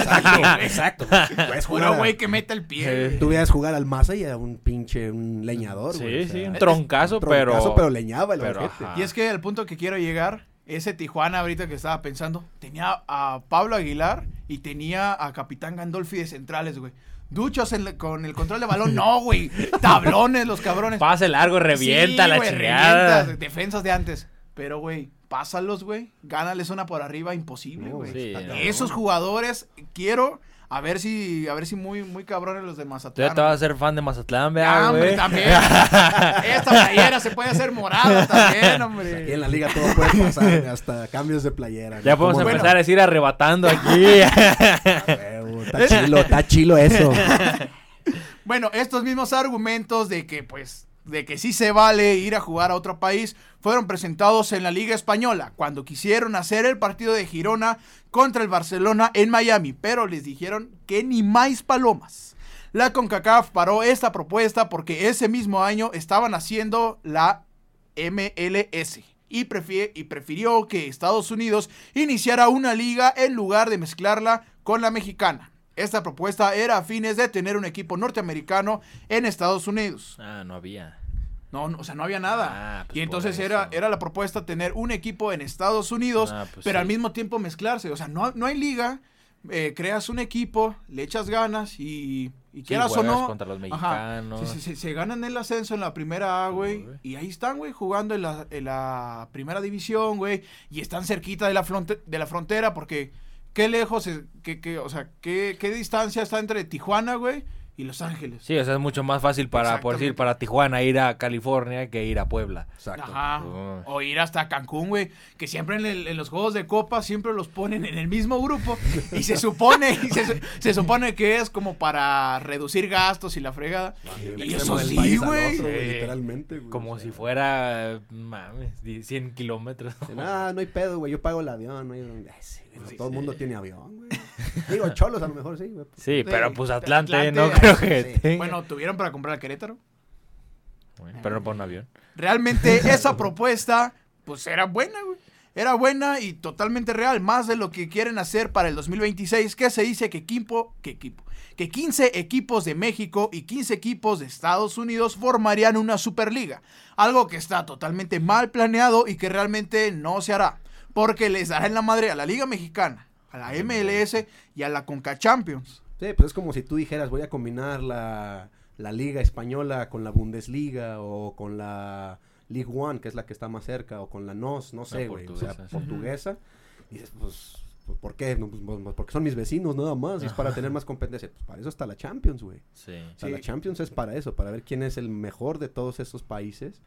Exacto, exacto. *laughs* Puro jugar a- güey que mete el pie. Sí. güey. Tú veías jugar al Maza y era un pinche, un leñador, Sí, o sí, sea, un troncazo, pero- troncazo, pero leñaba el pero. Y es que el punto que quiero llegar, ese Tijuana ahorita que estaba pensando, tenía a Pablo Aguilar y tenía a Capitán Gandolfi de centrales, güey. Duchos en la- con el control de balón, no, güey. *laughs* Tablones los cabrones. Pase largo, revienta Sí, la güey, revientas, defensas de antes. Pero, güey, pásalos, güey. Gánales una por arriba, imposible, No, güey. Sí, no. Esos jugadores, quiero a ver si, a ver si muy, muy cabrones los de Tú Mazatlán. ya te vas a hacer fan de Mazatlán, vea, hombre, güey. también. *laughs* Esta playera se puede hacer morada también, hombre. Aquí en la liga todo puede pasar, hasta cambios de playera. Ya ¿no? podemos empezar a decir arrebatando *laughs* aquí. Está chilo, está chilo eso. Bueno, estos mismos argumentos de que, pues, de que sí se vale ir a jugar a otro país, fueron presentados en la Liga Española, cuando quisieron hacer el partido de Girona contra el Barcelona en Miami, pero les dijeron que ni más palomas. La CONCACAF paró esta propuesta porque ese mismo año estaban haciendo la MLS y, prefirió que Estados Unidos iniciara una liga en lugar de mezclarla con la mexicana. Esta propuesta era a fines de tener un equipo norteamericano en Estados Unidos. ah, no había. No, no, o sea, no había nada. Ah, pues y entonces era, era la propuesta tener un equipo en Estados Unidos, Ah, pues pero sí. al mismo tiempo mezclarse. O sea, no, no hay liga, eh, creas un equipo, le echas ganas y, y Sí, quieras o no. contra los mexicanos. Se, se- se ganan el ascenso en la primera A, güey. Y ahí están, güey, jugando en la, en la primera división, güey. Y están cerquita de la, fronte- de la frontera porque qué lejos, es- qué, qué- o sea, qué, qué distancia está entre Tijuana, güey, y Los Ángeles. Sí, o sea, es mucho más fácil para, por decir, para Tijuana ir a California que ir a Puebla. Exacto. Ajá. O ir hasta Cancún, güey. Que siempre en, el- en los juegos de copa siempre los ponen en el mismo grupo. Y se supone, y se, se supone que es como para reducir gastos y la fregada. Del Y eso del sí, güey. otro. Literalmente, güey. Como o sea. si fuera, mames, di- 100 kilómetros. Ah, no hay pedo, güey. Yo pago el avión. No hay... Ay, sí, güey, no, todo el mundo tiene avión, güey. *laughs* Digo, cholos a lo mejor sí, güey. Sí, pero pues Atlante, Atlante, no creo sí. que tenga. Bueno, tuvieron para comprar a Querétaro. Bueno, pero no para un avión. Realmente *laughs* esa propuesta, pues era buena, güey. Era buena y totalmente real, más de lo que quieren hacer para el 2026, que se dice que equipo, que equipo, que 15 equipos de México y 15 equipos de Estados Unidos formarían una Superliga, algo que está totalmente mal planeado y que realmente no se hará, porque les dará en la madre a la Liga Mexicana, a la MLS y a la Conca Champions. Sí, pues es como si tú dijeras, voy a combinar la, la liga española con la Bundesliga o con la League One, que es la que está más cerca, o con la NOS, no sé, güey, o sea, portuguesa, sí. portuguesa. Y dices, pues, pues, ¿por qué? No, pues, pues, porque son mis vecinos nada más, y es para tener más competencia. Pues para eso está la Champions, güey. Sí. O sea, Sí. la Champions es para eso, para ver quién es el mejor de todos estos países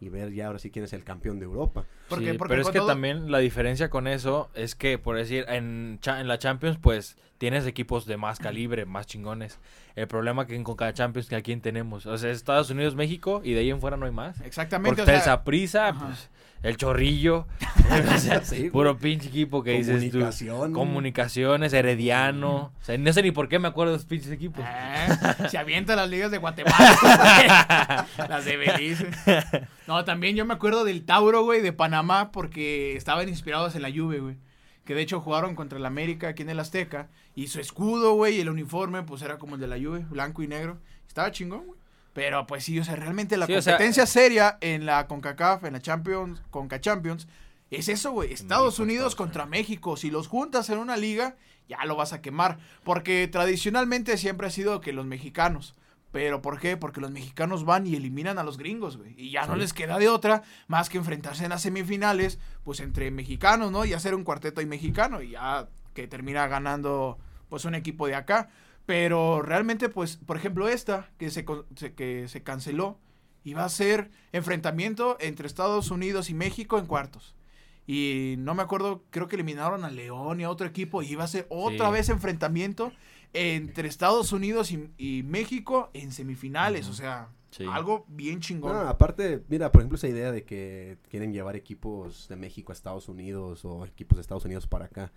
y ver ya ahora sí quién es el campeón de Europa. Sí, porque pero es que todo- también la diferencia con eso es que, por decir, en, cha- en la Champions, pues tienes equipos de más calibre, más chingones. El problema que en con cada Champions, que a quién tenemos. O sea, Estados Unidos, México, y de ahí en fuera no hay más. Exactamente. Porque o sea, ajá. pues, el Chorrillo, *laughs* *laughs* o sea, Sí, güey. puro pinche equipo que dices tú. Comunicaciones, Herediano. O sea, no sé ni por qué me acuerdo de esos pinches equipos. Eh, se avienta las ligas de Guatemala, *laughs* las de Belice. No, también yo me acuerdo del Tauro, güey, de Panamá, porque estaban inspirados en la Juve, güey. Que de hecho jugaron contra el América aquí en el Azteca. Y su escudo, güey, y el uniforme, pues era como el de la Juve, blanco y negro. Estaba chingón, güey. Pero pues sí, o sea, realmente la Sí, o sea, competencia seria en la CONCACAF, en la Champions, CONCA Champions, es eso, güey. Estados México, Unidos Estados contra México. Si los juntas en una liga, ya lo vas a quemar. Porque tradicionalmente siempre ha sido que los mexicanos. Pero ¿por qué? Porque los mexicanos van y eliminan a los gringos, güey. Y ya no les queda de otra más que enfrentarse en las semifinales, pues entre mexicanos, ¿no? Y hacer un cuarteto y mexicano. Y ya que termina ganando, pues un equipo de acá. Pero realmente, pues, por ejemplo, esta, que se, se- que se canceló, iba a ser enfrentamiento entre Estados Unidos y México en cuartos. Y no me acuerdo, creo que eliminaron a León y a otro equipo y iba a ser otra Sí. vez enfrentamiento entre Estados Unidos y, y México en semifinales. O sea, Sí. algo bien chingón. No, aparte, mira, por ejemplo, esa idea de que quieren llevar equipos de México a Estados Unidos o equipos de Estados Unidos para acá,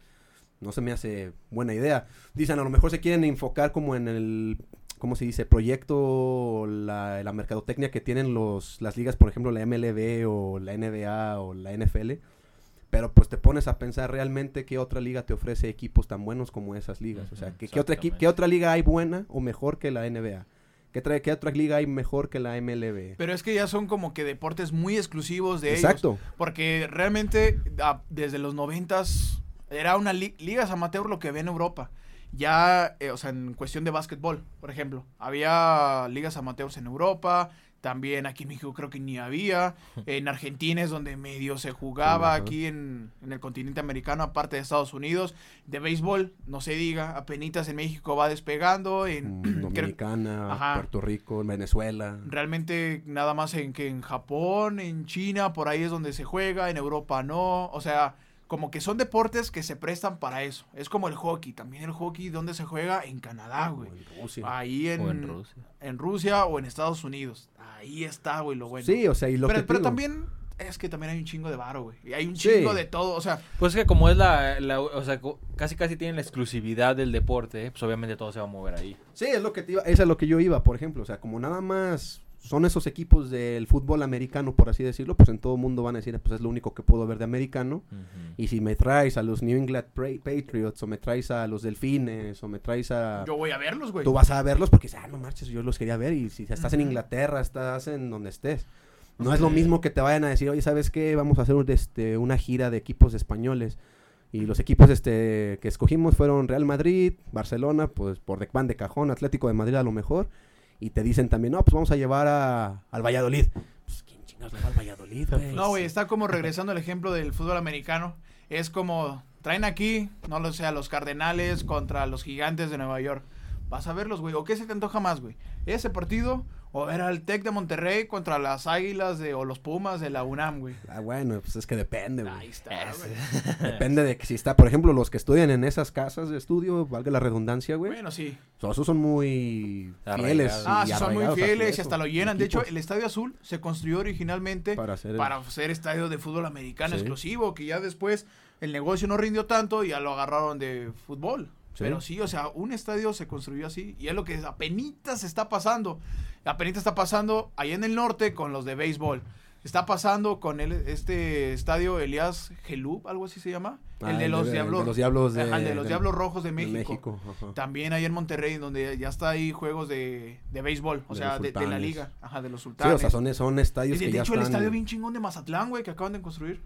no se me hace buena idea. Dicen, a lo mejor se quieren enfocar como en el, ¿cómo se dice? Proyecto, la, la mercadotecnia que tienen los, las ligas, por ejemplo, la MLB o la NBA o la NFL. Pero pues te pones a pensar realmente qué otra liga te ofrece equipos tan buenos como esas ligas. o sea, ¿qué, qué otra, qué otra liga hay buena o mejor que la NBA? ¿Qué, trae, ¿Qué otra liga hay mejor que la MLB? Pero es que ya son como que deportes muy exclusivos de ellos. Exacto. Porque realmente desde los noventas era una li- ligas amateur lo que había en Europa. Ya, eh, o sea, en cuestión de básquetbol, por ejemplo. Había ligas amateurs en Europa. También aquí en México creo que ni había. *laughs* En Argentina es donde medio se jugaba. Aquí en, en el continente americano, aparte de Estados Unidos. De béisbol, no se diga. Apenitas en México va despegando. En, Mm, *clears throat* creo- Dominicana, Ajá. Puerto Rico, Venezuela. Realmente nada más en que en Japón, en China, por ahí es donde se juega, en Europa no, o sea, como que son deportes que se prestan para eso. Es como el hockey, también el hockey donde se juega en Canadá, güey. o en Rusia. Ahí en, O en Rusia. en Rusia o en Estados Unidos. Ahí está, güey, lo bueno. Sí, o sea, y lo pero que pero digo, también es que también hay un chingo de varo, güey. Y hay un Sí. chingo de todo, o sea, Pues es que como es la, la- o sea, casi casi tienen la exclusividad del deporte, pues obviamente todo se va a mover ahí. Sí, es lo que te iba, eso es lo que yo iba, por ejemplo, o sea, como nada más son esos equipos del fútbol americano, por así decirlo, pues en todo el mundo van a decir, pues es lo único que puedo ver de americano. Y si me traes a los New England Patriots, o me traes a los Delfines, o me traes a... yo voy a verlos, güey. Tú vas a verlos porque dices, ah, no marches, yo los quería ver. Y si estás en. Inglaterra, estás en donde estés. No es lo mismo que te vayan a decir, oye, ¿sabes qué? Vamos a hacer un, este, una gira de equipos españoles. Y los equipos este, que escogimos fueron Real Madrid, Barcelona, pues por de, van de cajón, Atlético de Madrid a lo mejor. Y te dicen también, no, pues vamos a llevar a, al Valladolid. Pues, ¿quién chingados le va al Valladolid, güey? No, güey, está como regresando al ejemplo del fútbol americano. Es como traen aquí, no lo sé, a los Cardenales contra los Gigantes de Nueva York. Vas a verlos, güey. ¿O qué se te antoja más, güey? ¿Ese partido o ver al Tec de Monterrey contra las Águilas de, o los Pumas de la UNAM, güey? Ah, bueno, pues es que depende, güey. Ahí está, güey. *laughs* Depende de que si está, por ejemplo, los que estudian en esas casas de estudio, valga la redundancia, güey. Bueno, sí. So, esos son muy fieles. Ah, y sí, son muy fieles y hasta lo llenan. De hecho, el Estadio Azul se construyó originalmente para hacer el- para ser estadio de fútbol americano Sí. exclusivo, que ya después el negocio no rindió tanto y ya lo agarraron de fútbol. Sí. Pero sí, o sea, un estadio se construyó así y es lo que apenas está pasando. Apenas está pasando allá en el norte con los de béisbol. Está pasando con el, este estadio Elías Gelub, algo así se llama. Ah, el de los de- Diablos. de los Diablos de, el de los de- Diablos Rojos de México. ajá. También ahí en Monterrey, donde ya está ahí juegos de, de béisbol, o sea, de, la liga, ajá, de los Sí, sultanes. o sea, son, son estadios de, que de ya hecho, el están... estadio bien chingón de Mazatlán, güey, que acaban de construir.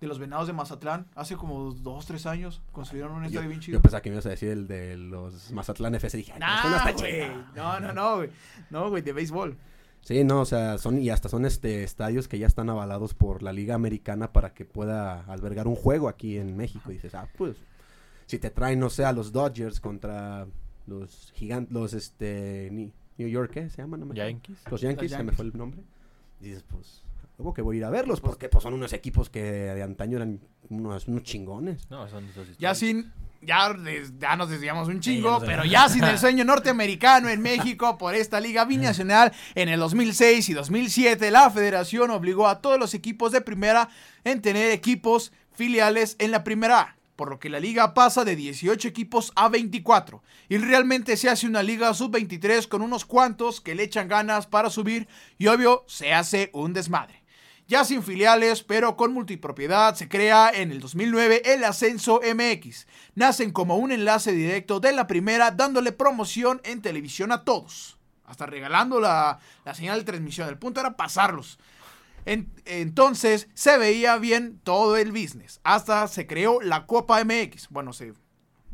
De los venados de Mazatlán. Hace como dos, tres años construyeron un Yo, estadio bien yo chido. pensaba que me ibas a decir el de los Mazatlán FC. Dije, Nah. No, no, no, güey. No, güey, de béisbol. Sí, no, o sea, son y hasta son este estadios que ya están avalados por la Liga Americana para que pueda albergar un juego aquí en México. Y dices, ah, pues, si te traen, no sé, a los Dodgers contra los gigantes, los este, New York, ¿qué se llaman? No me. Yankees. Los Yankees, se me Yankees. fue el nombre. Y dices, pues, luego que voy a ir a verlos, porque pues son unos equipos que de antaño eran unos, unos chingones. No, son esos Ya sin. Ya, des- ya nos desviamos un chingo, pero ya sin el *laughs* sueño norteamericano en México por esta liga binacional en el 2006 y 2007, la federación obligó a todos los equipos de primera en tener equipos filiales en la primera A, por lo que la liga pasa de 18 equipos a 24 y realmente se hace una liga sub-23 con unos cuantos que le echan ganas para subir y obvio se hace un desmadre. Ya sin filiales, pero con multipropiedad, se crea en el 2009 el Ascenso MX. Nacen como un enlace directo de la primera, dándole promoción en televisión a todos. Hasta regalando la, la señal de transmisión. El punto era pasarlos. En- entonces se veía bien todo el business. Hasta se creó la Copa MX. Bueno, se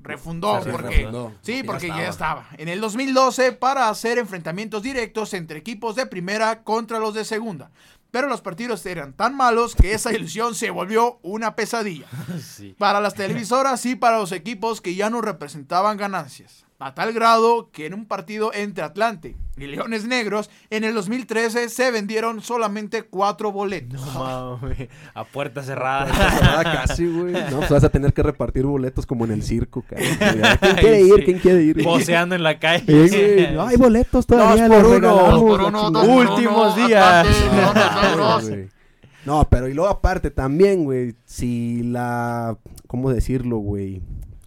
refundó Se porque... refundó, Sí, porque ya estaba. estaba. En el 2012 para hacer enfrentamientos directos entre equipos de primera contra los de segunda. Pero los partidos eran tan malos que esa ilusión se volvió una pesadilla. *laughs* Sí. Para las televisoras y para los equipos que ya no representaban ganancias. A tal grado que en un partido entre Atlante y Leones Negros, en el 2013 se vendieron solamente cuatro boletos. No mames, a puerta cerrada. Ah, *laughs* casi, güey. No, pues *laughs* vas a tener que repartir boletos como en el circo, cabrón. *laughs* ¿Quién quiere Ay, ir? sí. ¿Quién quiere ir? Poseando en la calle. Sí, güey. No, hay boletos todavía. Dos por los uno, dos por uno, dos uno, Últimos Atlante, días. No, pero y luego aparte también, güey, si la, ¿cómo decirlo, güey?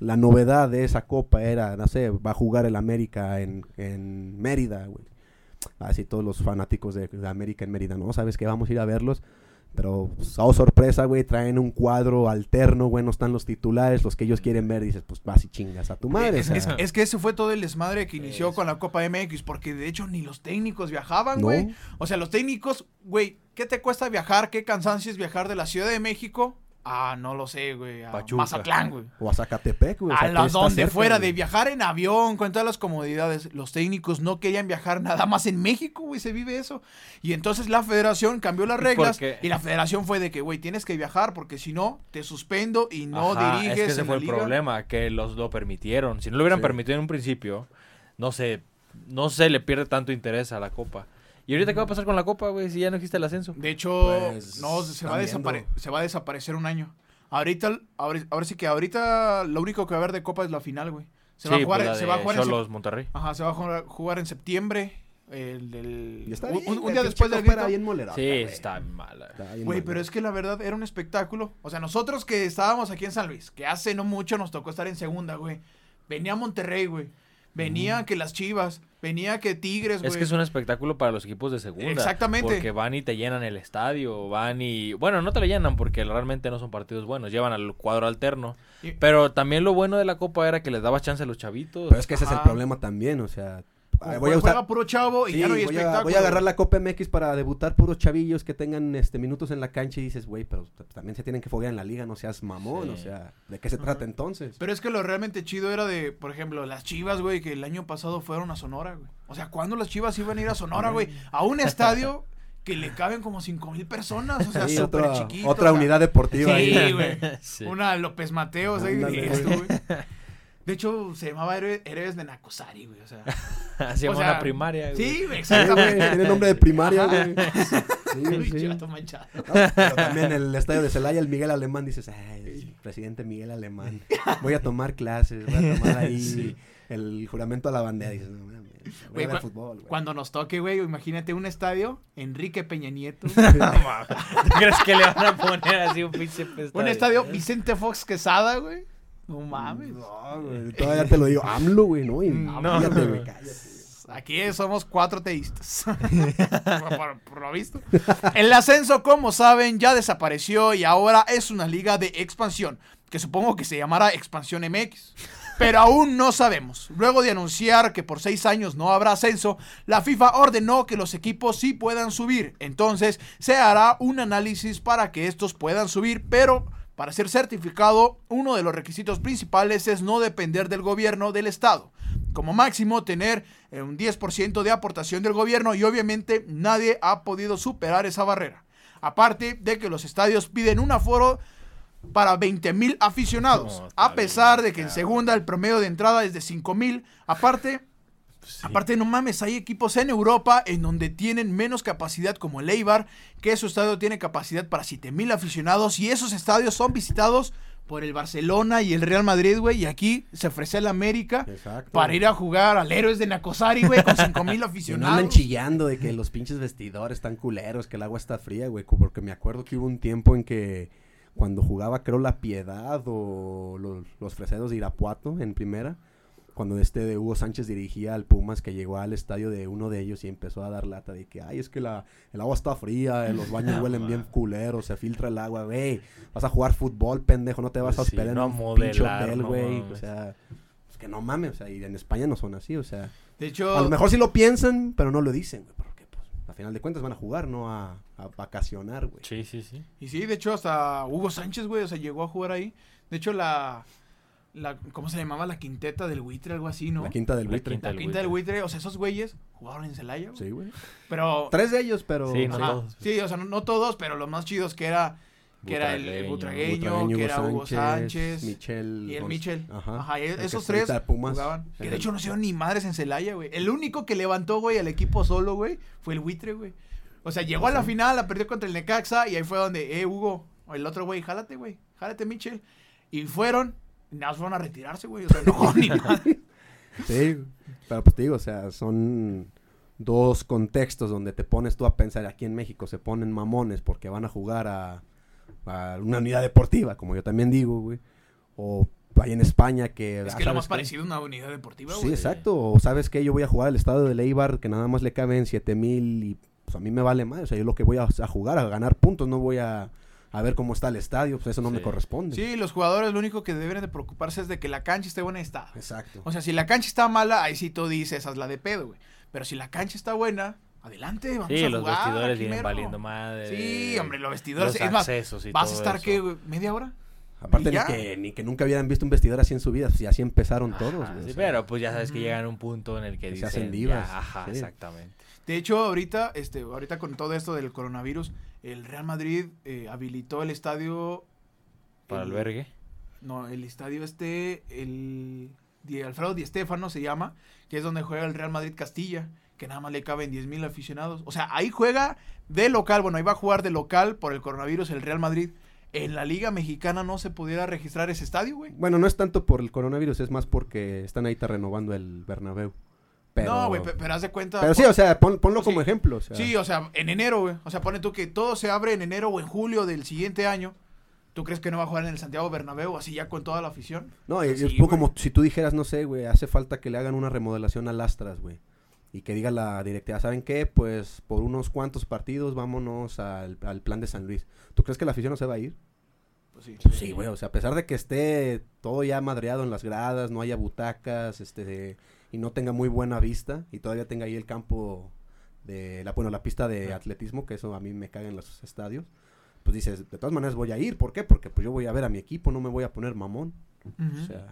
La novedad de esa copa era, no sé, va a jugar el América en, en Mérida, güey. Así todos los fanáticos de, de América en Mérida, ¿no? Sabes que vamos a ir a verlos. Pero, pues, oh, sorpresa, güey, traen un cuadro alterno, güey, no están los titulares, los que ellos quieren ver, dices, pues vas y chingas a tu madre. Es, es- que ese fue todo el desmadre que inició Es. con la Copa MX, porque de hecho ni los técnicos viajaban, No. güey. O sea, los técnicos, güey, ¿qué te cuesta viajar? ¿Qué cansancio es viajar de la Ciudad de México? Ah, no lo sé, güey. A Pachuca. Mazatlán, güey. O a Zacatepec, güey. o A sea, las donde cerca, fuera, güey. de viajar en avión, con todas las comodidades. Los técnicos no querían viajar nada más en México, güey, se vive eso. Y entonces la federación cambió las reglas Porque- y la federación fue de que, güey, tienes que viajar porque si no, te suspendo y no Ajá, diriges Es que ese en fue la el liga. problema, que los lo permitieron. Si no lo hubieran Sí. permitido en un principio, no sé, no se le pierde tanto interés a la copa. ¿Y ahorita qué va a pasar con la copa, güey, si ya no existe el ascenso? De hecho, Pues, no, se va, a se va a desaparecer un año. Ahorita, ahora, ahora sí que ahorita lo único que va a haber de Copa es la final, güey. Se va a jugar, pues se va a jugar en, Monterrey. ajá, se va a jugar, jugar en septiembre. El, el- Y está un, bien, un- día después del grito. bien Sí, está mala. Güey, pero es que la verdad era un espectáculo. O sea, nosotros que estábamos aquí en San Luis, que hace no mucho nos tocó estar en segunda, güey. Venía Monterrey, güey. Venía que las Chivas, venía que Tigres, güey. Es que es un espectáculo para los equipos de segunda. Exactamente. Porque van y te llenan el estadio, van y... Bueno, no te lo llenan porque realmente no son partidos buenos, llevan al cuadro alterno. Y- Pero también lo bueno de la copa era que les daba chance a los chavitos. Pero es que ese es el problema también, o sea... Juega- Voy a usar... juega puro chavo y Sí, ya no hay voy, a, espectáculo. voy a agarrar la Copa MX para debutar puros chavillos que tengan este minutos en la cancha y dices, güey, pero también se tienen que foguear en la liga, no seas mamón, Sí. o sea, ¿de qué se trata entonces? Pero es que lo realmente chido era de, por ejemplo, las Chivas, güey, que el año pasado fueron a Sonora, güey. O sea, ¿cuándo las Chivas iban a ir a Sonora, güey? A un estadio que le caben como cinco mil personas, o sea, súper otra, chiquito. otra o sea, unidad deportiva. Sí, ahí. güey. *laughs* Sí. Una López Mateos, ahí, esto, güey. De hecho, se llamaba Héroe- Héroes de Nacosari, güey, o sea. *laughs* Así o llama sea, una primaria, güey. Sí, exactamente. tiene nombre de primaria, güey. *laughs* Sí, sí. chato manchado. No, pero también el estadio de Celaya, el Miguel Alemán, dices, ay, presidente Miguel Alemán, voy a tomar clases, voy a tomar ahí *laughs* Sí. el juramento a la bandera. Dices, no, mames, voy Güey, fútbol. Cuando nos toque, güey, imagínate un estadio, Enrique Peña Nieto. ¿Tú crees que le van a poner así un pinche un estadio Vicente Fox Quesada, güey. No mames. No, güey, todavía te lo digo, AMLO, güey, ¿no? Y No. cállate, güey, cállate. Aquí somos cuatro teístas. por, *laughs* por- por lo visto. El ascenso, como saben, ya desapareció y ahora es una liga de expansión, que supongo que se llamará Expansión MX. Pero aún no sabemos. Luego de anunciar que por seis años no habrá ascenso, la FIFA ordenó que los equipos sí puedan subir. Entonces se hará un análisis para que estos puedan subir, pero para ser certificado, uno de los requisitos principales es no depender del gobierno del estado. Como máximo tener eh, un 10% de aportación del gobierno y obviamente nadie ha podido superar esa barrera. Aparte de que los estadios piden un aforo para 20 mil aficionados, No, está a pesar de que en segunda el promedio de entrada es de 5 mil. Aparte, Aparte, no mames, hay equipos en Europa en donde tienen menos capacidad como el Eibar, que su estadio tiene capacidad para 7000 aficionados y esos estadios son visitados por el Barcelona y el Real Madrid, güey, y aquí se ofrece el América Exacto. para ir a jugar al Héroes de Nacosari, güey, con 5000 Y *laughs* no andan aficionados. chillando de que los pinches vestidores están culeros, que el agua está fría, güey. Porque me acuerdo que hubo un tiempo en que cuando jugaba, creo, La Piedad o los, los Fresedos de Irapuato en primera, cuando este de Hugo Sánchez dirigía al Pumas, que llegó al estadio de uno de ellos y empezó a dar lata de que, ay, es que la, el agua está fría, eh, los baños *laughs* huelen bien culeros, se filtra el agua, güey. Vas a jugar fútbol, pendejo, no te vas a Pues sí, hospedar no en un pinche hotel, no güey. o mames. sea, es que no mames, o sea, y en España no son así, o sea. De hecho, A lo mejor sí lo piensan, pero no lo dicen, güey. Porque, pues, a final de cuentas van a jugar, no a, a vacacionar, güey. Sí, sí, sí. y sí, de hecho, hasta Hugo Sánchez, güey, o sea, llegó a jugar ahí. De hecho, la, la ¿cómo se llamaba? La quinteta del buitre, algo así, ¿no? La quinta del La buitre. quinta La del quinta del buitre, o sea, esos güeyes jugaron en Celaya, güey. Sí, güey. Pero Tres de ellos, pero... Sí, no todos. Sí, o sea, no, no todos, pero los más chidos que era que era el, el Butragueño. que era Hugo Sánchez, Michel. y el Michel. Ajá. Ajá, esos tres jugaban. Que de hecho no hicieron ni madres en Celaya, güey. El único que levantó, güey, al equipo solo, güey, fue el buitre, güey. O sea, llegó a la final, la perdió contra el Necaxa y ahí fue donde, eh, Hugo, o el otro güey, jálate, güey, jálate, Michel. Y fueron, nada más fueron a retirarse, güey. O sea, no *laughs* ni nada. Sí, pero pues te digo, o sea, son dos contextos donde te pones tú a pensar, aquí en México se ponen mamones porque van a jugar a, a una unidad deportiva, como yo también digo, güey. O ahí en España que... Es ah, que lo ¿sabes más qué? parecido a una unidad deportiva, Sí, güey. exacto. O sabes que yo voy a jugar al estado de Leibar que nada más le caben 7 mil y pues a mí me vale más. O sea, yo lo que voy a, a jugar, a ganar puntos, no voy a, a ver cómo está el estadio, pues eso no me corresponde. Sí, los jugadores lo único que deben de preocuparse es de que la cancha esté en buen estado. Exacto. O sea, si la cancha está mala, ahí sí tú dices, esa es la de pedo, güey. Pero si la cancha está buena, adelante, vamos Sí, a los jugar. vestidores aquí vienen mero. valiendo madre. Sí, hombre, los vestidores. Los es más, accesos y vas a estar, eso. ¿qué, güey? ¿Media hora? Aparte ni que, ni que nunca hubieran visto un vestidor así en su vida, si así empezaron Ajá, todos. sí, o sea. pero pues ya sabes que llegan a un punto en el que Que se dicen hacen ya, divas, ajá, sí. exactamente. De hecho, ahorita, este, ahorita con todo esto del coronavirus, el Real Madrid eh, habilitó el estadio. Para el- albergue. No, el estadio este, el Di Alfredo Di Stéfano se llama, que es donde juega el Real Madrid Castilla, que nada más le caben 10 mil aficionados. O sea, ahí juega de local, bueno, ahí va a jugar de local por el coronavirus el Real Madrid. En la Liga Mexicana no se pudiera registrar ese estadio, güey. Bueno, no es tanto por el coronavirus, es más porque están ahí renovando el Bernabéu. Pero, No, güey, pe- pero haz de cuenta. pero sí, o sea, pon- ponlo Sí. como ejemplo. o sea. Sí, o sea, en enero, güey. O sea, pone tú que todo se abre en enero o en julio del siguiente año. ¿Tú crees que no va a jugar en el Santiago Bernabéu así ya con toda la afición? No, es poco güey. como si tú dijeras, no sé, güey, hace falta que le hagan una remodelación a Lastras, güey. Y que diga la directiva, ¿saben qué? Pues por unos cuantos partidos vámonos al, al plan de San Luis. ¿Tú crees que la afición no se va a ir? Pues sí. Pues sí, güey, o sea, a pesar de que esté todo ya madreado en las gradas, no haya butacas, este, y no tenga muy buena vista, y todavía tenga ahí el campo de, la, bueno, la pista de atletismo, que eso a mí me caga en los estadios, pues dices, de todas maneras voy a ir, ¿por qué? Porque pues yo voy a ver a mi equipo, no me voy a poner mamón, Ujú. o sea...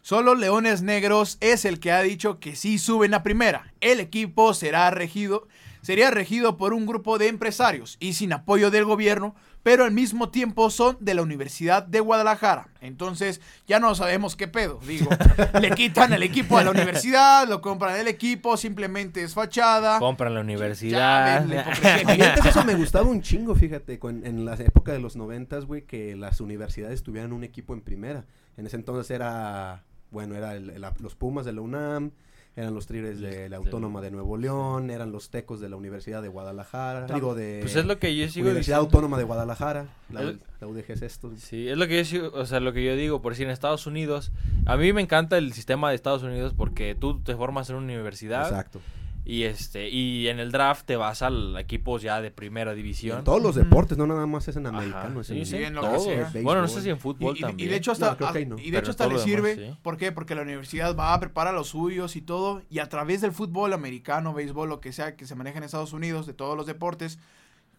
Solo Leones Negros es el que ha dicho que sí suben a primera. El equipo será regido, sería regido por un grupo de empresarios y sin apoyo del gobierno, pero al mismo tiempo son de la Universidad de Guadalajara. Entonces ya no sabemos qué pedo. Digo, *laughs* le quitan el equipo a la universidad, lo compran el equipo, simplemente es fachada. Compran la Ya universidad. ven la hipocresía que A mí antes eso me gustaba un chingo, fíjate, con- en la época de los noventas, güey, que las universidades tuvieran un equipo en primera. En ese entonces era, bueno, era el- el- los Pumas de la UNAM, eran los Tigres de la Sí. Autónoma de Nuevo León, eran los Tecos de la Universidad de Guadalajara, digo, de Pues es lo que yo sigo Universidad diciendo. Autónoma de Guadalajara, la, Es- la UDG es esto. Sí, es lo que yo sigo- o sea, lo que yo digo, por si en Estados Unidos, a mí me encanta el sistema de Estados Unidos porque tú te formas en una universidad Exacto. Y este y en el draft te vas al equipos ya de primera Y división. en todos los deportes, no nada más es en americano, es sí, en sí, en lo que todos. sea. Bueno, no sé si en fútbol Y- también. y de hecho hasta, No, no. y de hecho hasta le demás, sirve, sí. ¿por qué? Porque la universidad va a preparar a los suyos y todo, y a través del fútbol americano, béisbol, lo que sea que se maneja en Estados Unidos, de todos los deportes,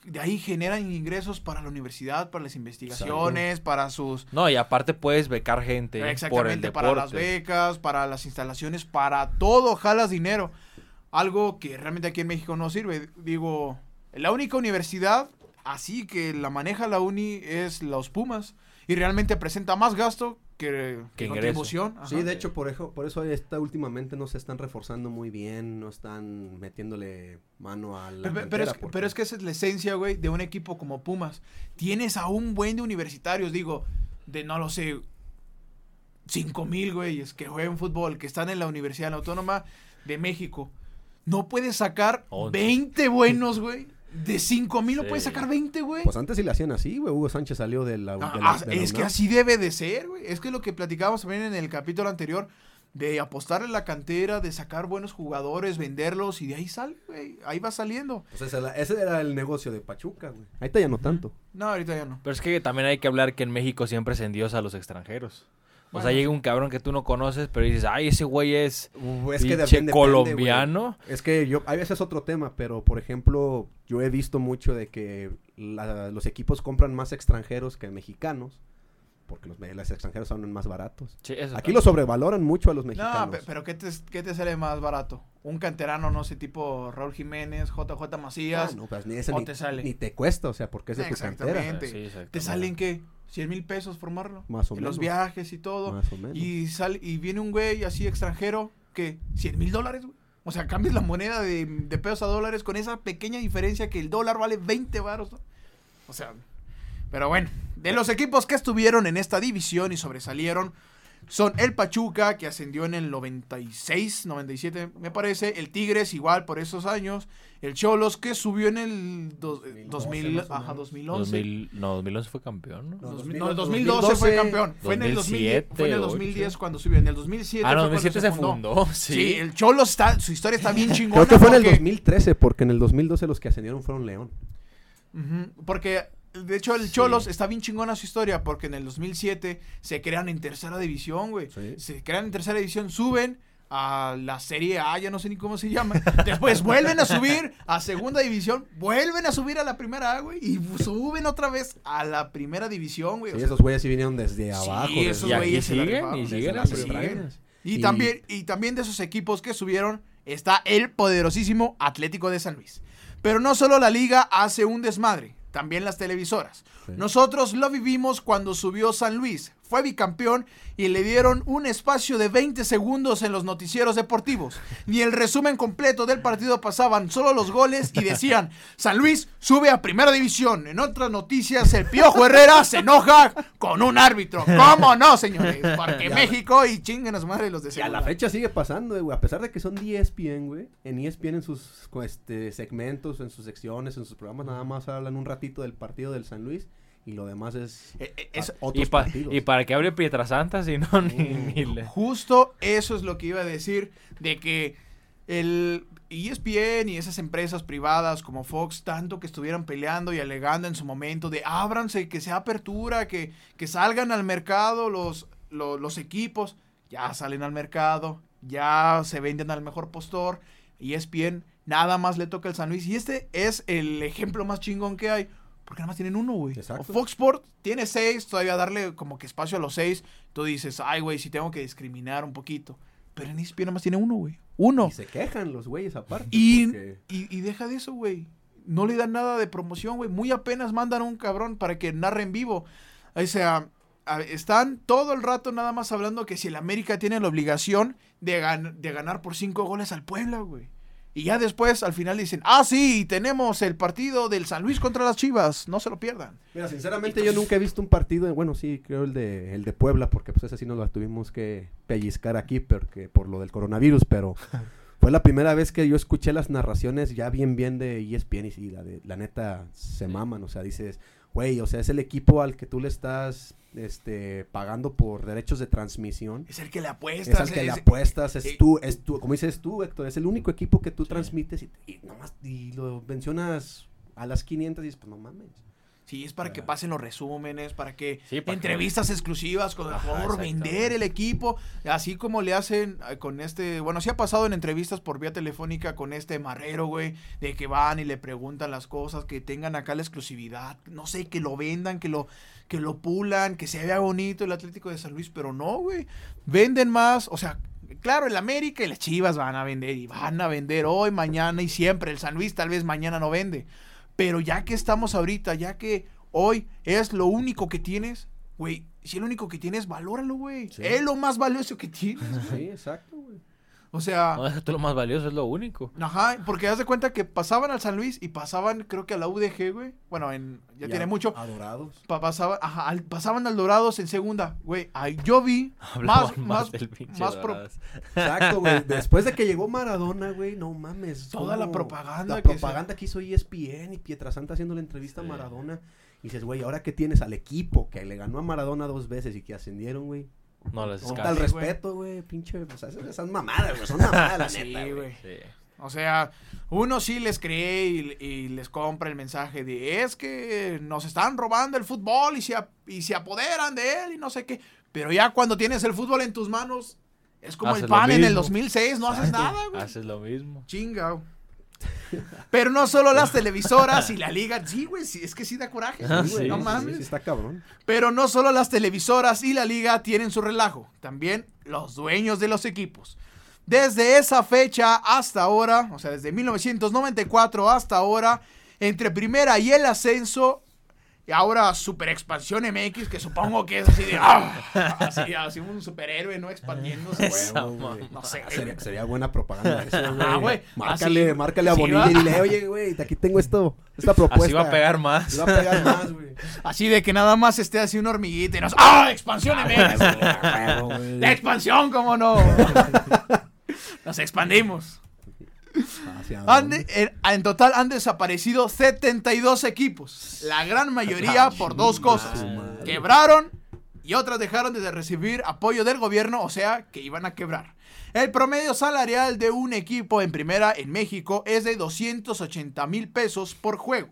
de ahí generan ingresos para la universidad, para las investigaciones, para sus... No, y aparte puedes becar gente por el Exactamente, deporte. para las becas, para las instalaciones, para todo jalas dinero. Algo que realmente aquí en México no sirve. Digo, la única universidad así que la maneja la uni es los Pumas. Y realmente presenta más gasto que, que contribución. Ajá. Sí, de hecho, por eso, por eso esta últimamente no se están reforzando muy bien, no están metiéndole mano a la Pe- pe- Pero, es, porque- pero es que esa es la esencia, güey, de un equipo como Pumas. Tienes a un buen de universitarios, digo, de no lo sé, cinco mil güeyes que juegan fútbol, que están en la Universidad Autónoma de México. No puedes sacar Once. 20 buenos, güey. De 5 mil no Sí. puedes sacar 20, güey. Pues antes sí le hacían así, güey. Hugo Sánchez salió de la. Ah, de la- ah, de la es que así debe de ser, güey. Es que lo que platicábamos también en el capítulo anterior, de apostarle la cantera, de sacar buenos jugadores, venderlos y de ahí sale, güey. Ahí va saliendo. Pues ese, era- ese era el negocio de Pachuca, güey. Ahorita ya no tanto. No, ahorita ya no. Pero es que también hay que hablar que en México siempre se endiosa a los extranjeros. O sea, llega un cabrón que tú no conoces, pero dices, ay, ese güey es Uh, es que depende, colombiano. güey. Es que yo, a veces otro tema, pero por ejemplo, yo he visto mucho de que la- los equipos compran más extranjeros que mexicanos. Porque los, los extranjeros son más baratos. Sí, eso Aquí los sobrevaloran mucho a los No, mexicanos. pe- pero ¿qué te, ¿qué te sale más barato? Un canterano, no sé, tipo Raúl Jiménez, JJ Macías. Ah, no, pues, ni, ese o ni, te sale. ni te cuesta, o sea, porque es de tu cantera. Exactamente. ¿Te salen qué? ¿100 mil pesos formarlo? Más o Y Los menos. viajes y todo. Más o menos. Y, sale, y viene un güey así extranjero que 100 mil dólares, güey. O sea, cambias la moneda de, de pesos a dólares con esa pequeña diferencia que el dólar vale 20 varos. ¿no? O sea, pero bueno, de los equipos que estuvieron en esta división y sobresalieron son el Pachuca, que ascendió en el 96, 97, me parece. El Tigres, igual por esos años. El Cholos, que subió en el dos- 2012, 2000, más o ajá, menos. 2011. 2000, no, 2011 fue campeón, ¿no? No, 2000 2000, no, el 2012 fue campeón. Fue en el 2010, 2007, fue en el ocho. 2010 cuando subió. En el 2007 ah, no, cuando 2007 se fundó. Sí, Sí. el Cholos está, su historia está bien chingona. Creo que fue en el porque- 2013, porque en el 2012 los que ascendieron fueron León. Porque de hecho el Sí. Cholos está bien chingona su historia porque en el 2007 se crean en tercera división, güey. Sí. Se crean en tercera división, suben a la Serie A, ya no sé ni cómo se llama. *laughs* Después vuelven a subir a segunda división, vuelven a subir a la primera A, güey, y suben otra vez a la primera división, güey. Sí, o sea, esos güeyes sí vinieron desde Sí, abajo. esos güeyes siguen, siguen las siguen. Y, Y- también, y también de esos equipos que subieron está el poderosísimo Atlético de San Luis. Pero no solo la liga hace un desmadre, también las televisoras. Sí. Nosotros lo vivimos cuando subió San Luis, fue bicampeón y le dieron un espacio de 20 segundos en los noticieros deportivos. Ni el resumen completo del partido pasaban, solo los goles y decían, San Luis sube a primera división. En otras noticias, el Piojo Herrera se enoja con un árbitro. ¿Cómo no, señores? Porque Ya. México y chinguen a su madre los de Y a la fecha sigue pasando, eh, güey. A pesar de que son de E ESPN, güey. En ESPN, en sus este, segmentos, en sus secciones, en sus programas, nada más hablan un ratito del partido del San Luis. Y lo demás es. Eh, eh, eso- a- otros Y, pa- partidos. y para que hable Pietrasanta, si no, ni, ni le- Justo eso es lo que iba a decir, de que el ESPN y esas empresas privadas como Fox, tanto que estuvieran peleando y alegando en su momento de ábranse, que sea apertura, que, que salgan al mercado los, lo- los equipos, ya salen al mercado, ya se venden al mejor postor, ESPN nada más le toca el San Luis y este es el ejemplo más chingón que hay. Porque nada más tienen uno, güey. Exacto. O Fox Sport tiene seis, todavía darle como que espacio a los seis. Tú dices, ay, güey, si tengo que discriminar un poquito. Pero en ESPN nada más tiene uno, güey. Uno. Y se quejan los güeyes aparte. Y, porque- y, y deja de eso, güey. No le dan nada de promoción, güey. Muy apenas mandan a un cabrón para que narre en vivo. O sea, están todo el rato nada más hablando que si el América tiene la obligación de, gan- de ganar por cinco goles al Puebla, güey. Y ya después, al final dicen, ah, sí, tenemos el partido del San Luis contra las Chivas. No se lo pierdan. Mira, sinceramente yo nunca he visto un partido, bueno, sí, creo el de, el de Puebla, porque pues ese sí nos lo tuvimos que pellizcar aquí, porque por lo del coronavirus, pero *laughs* fue la primera vez que yo escuché las narraciones ya bien bien de ESPN y sí, la, de, la neta se maman, o sea, dices, güey, o sea, es el equipo al que tú le estás este, pagando por derechos de transmisión. Es el que le apuestas. Es al que le es- apuestas, es eh, tú, es tú, como dices tú, Héctor, es el único equipo que tú transmites y, y nomás, y lo mencionas a las 500 y dices, pues no mames. Sí, es para que pasen los resúmenes, para que Sí, para que- entrevistas exclusivas con el Ajá, jugador, vender el equipo, así como le hacen eh, con este, bueno, sí ha pasado en entrevistas por vía telefónica con este marrero, güey, de que van y le preguntan las cosas, que tengan acá la exclusividad, no sé, que lo vendan, que lo que lo pulan, que se vea bonito el Atlético de San Luis, pero no, güey. Venden más, o sea, claro, el América y las Chivas van a vender y van a vender hoy, mañana y siempre. El San Luis tal vez mañana no vende. Pero ya que estamos ahorita, ya que hoy es lo único que tienes, güey, si es lo único que tienes, valóralo, güey. Sí. Es lo más valioso que tienes. Sí, exacto, güey. O sea, No, deja tú lo más valioso, es lo único. ajá, porque haz de cuenta que pasaban al San Luis y pasaban, creo que a la UDG, güey. Bueno, en, ya, tiene mucho. Adorados. Pa- pasaba- ajá, al- pasaban al Dorados en segunda, güey. Ay, yo vi más, Hablaban más, más más pro-. Exacto, güey. *laughs* Después de que llegó Maradona, güey, no mames. Toda la propaganda La que propaganda que hizo ESPN y Pietrasanta haciendo la entrevista Sí. a Maradona. Y dices, güey, ahora que tienes al equipo que le ganó a Maradona dos veces y que ascendieron, güey. No les Con escape. tal Sí, güey. respeto, güey, pinche. O sea, esas esas mamadas, güey. Son mamadas, la Sí, neta, güey. Sí. O sea, uno sí les cree y, y les compra el mensaje de es que nos están robando el fútbol y se, y se apoderan de él y no sé qué. Pero ya cuando tienes el fútbol en tus manos, es como Haces el pan en el mismo. 2006, no haces nada, güey. Haces lo mismo. Chinga. Pero no solo las *laughs* televisoras y la liga. Sí, güey, sí, es que sí da coraje. Ah, güey, sí, no sí, mames. Sí, está cabrón. Pero no solo las televisoras y la liga tienen su relajo, también los dueños de los equipos. Desde esa fecha hasta ahora, o sea, desde 1994 hasta ahora, entre primera y el ascenso, y ahora Super Expansión MX, que supongo que es así de. ¡ah! así, así un superhéroe, ¿no? Expandiéndose, *laughs* Esa güey. No sé, güey. Sería, sería buena propaganda *laughs* eso, güey. Ah, güey. Márcale, Así- márcale a así Bonilla va. y dile, oye, güey, aquí tengo esto, esta propuesta. Así va a pegar más. Así va a pegar más, güey. *laughs* Así de que nada más esté así una hormiguita y nos. ¡Ah! Expansión MX. La expansión, ¿cómo no? Nos expandimos. Han de- en, en total han desaparecido 72 equipos. La gran mayoría por dos cosas. Quebraron y otras dejaron de recibir apoyo del gobierno, o sea, que iban a quebrar. El promedio salarial de un equipo en primera en México es de 280 mil pesos por juego.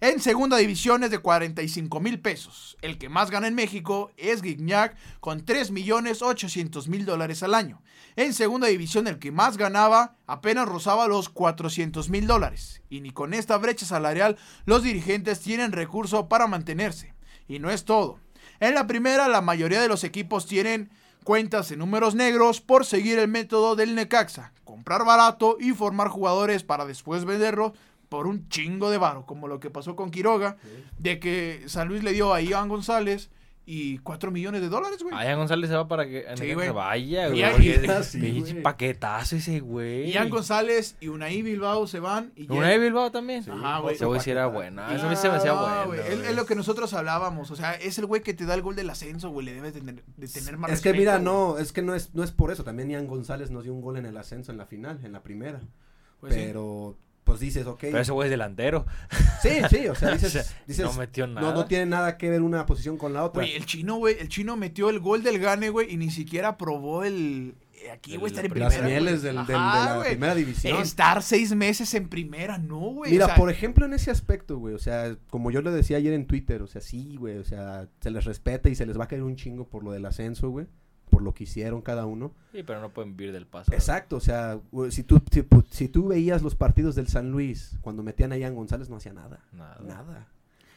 En segunda división es de 45 mil pesos. El que más gana en México es Guignac con 3 millones 800 mil dólares al año. En segunda división el que más ganaba apenas rozaba los 400 mil dólares. Y ni con esta brecha salarial los dirigentes tienen recurso para mantenerse. Y no es todo. En la primera la mayoría de los equipos tienen cuentas en números negros por seguir el método del Necaxa. Comprar barato y formar jugadores para después venderlos por un chingo de varo, como lo que pasó con Quiroga, de que San Luis le dio a Ian González y 4 millones de dólares, güey. Allá González se va para que Sí, se vaya, güey. sí, paquetazo ese güey. Ian González y Unai Bilbao se van y ¿Una de Bilbao también? Ajá, güey. Ese güey sí era buena. Eso a mí se me hacía bueno. güey, Es, lo que nosotros hablábamos. O sea, es el güey que te da el gol del ascenso, güey. Le debes tener, de tener más Es que mira, güey. no, es que no es, no es por eso. También Ian González nos dio un gol en el ascenso en la final, en la primera. Pues sí. Pues dices, ok. Pero ese güey es delantero. Sí, sí, o sea, *laughs* dices, O sea, dices, no metió no, nada. no tiene nada que ver una posición con la otra. Güey, el chino, güey, el chino metió el gol del gane, güey, y ni siquiera probó el... eh, Aquí, güey, estar en las Las primera, mieles güey. del, del- Ajá, de la primera división. Estar seis meses en primera, no, güey. Mira, o sea, por ejemplo, en ese aspecto, güey, o sea, como yo le decía ayer en Twitter, o sea, sí, güey, o sea, se les respeta y se les va a caer un chingo por lo del ascenso, güey, por lo que hicieron cada uno. Sí, pero no pueden vivir del paso. Exacto, o sea, si tú, si tú veías los partidos del San Luis, cuando metían a Ian González no hacía nada, Nada. nada.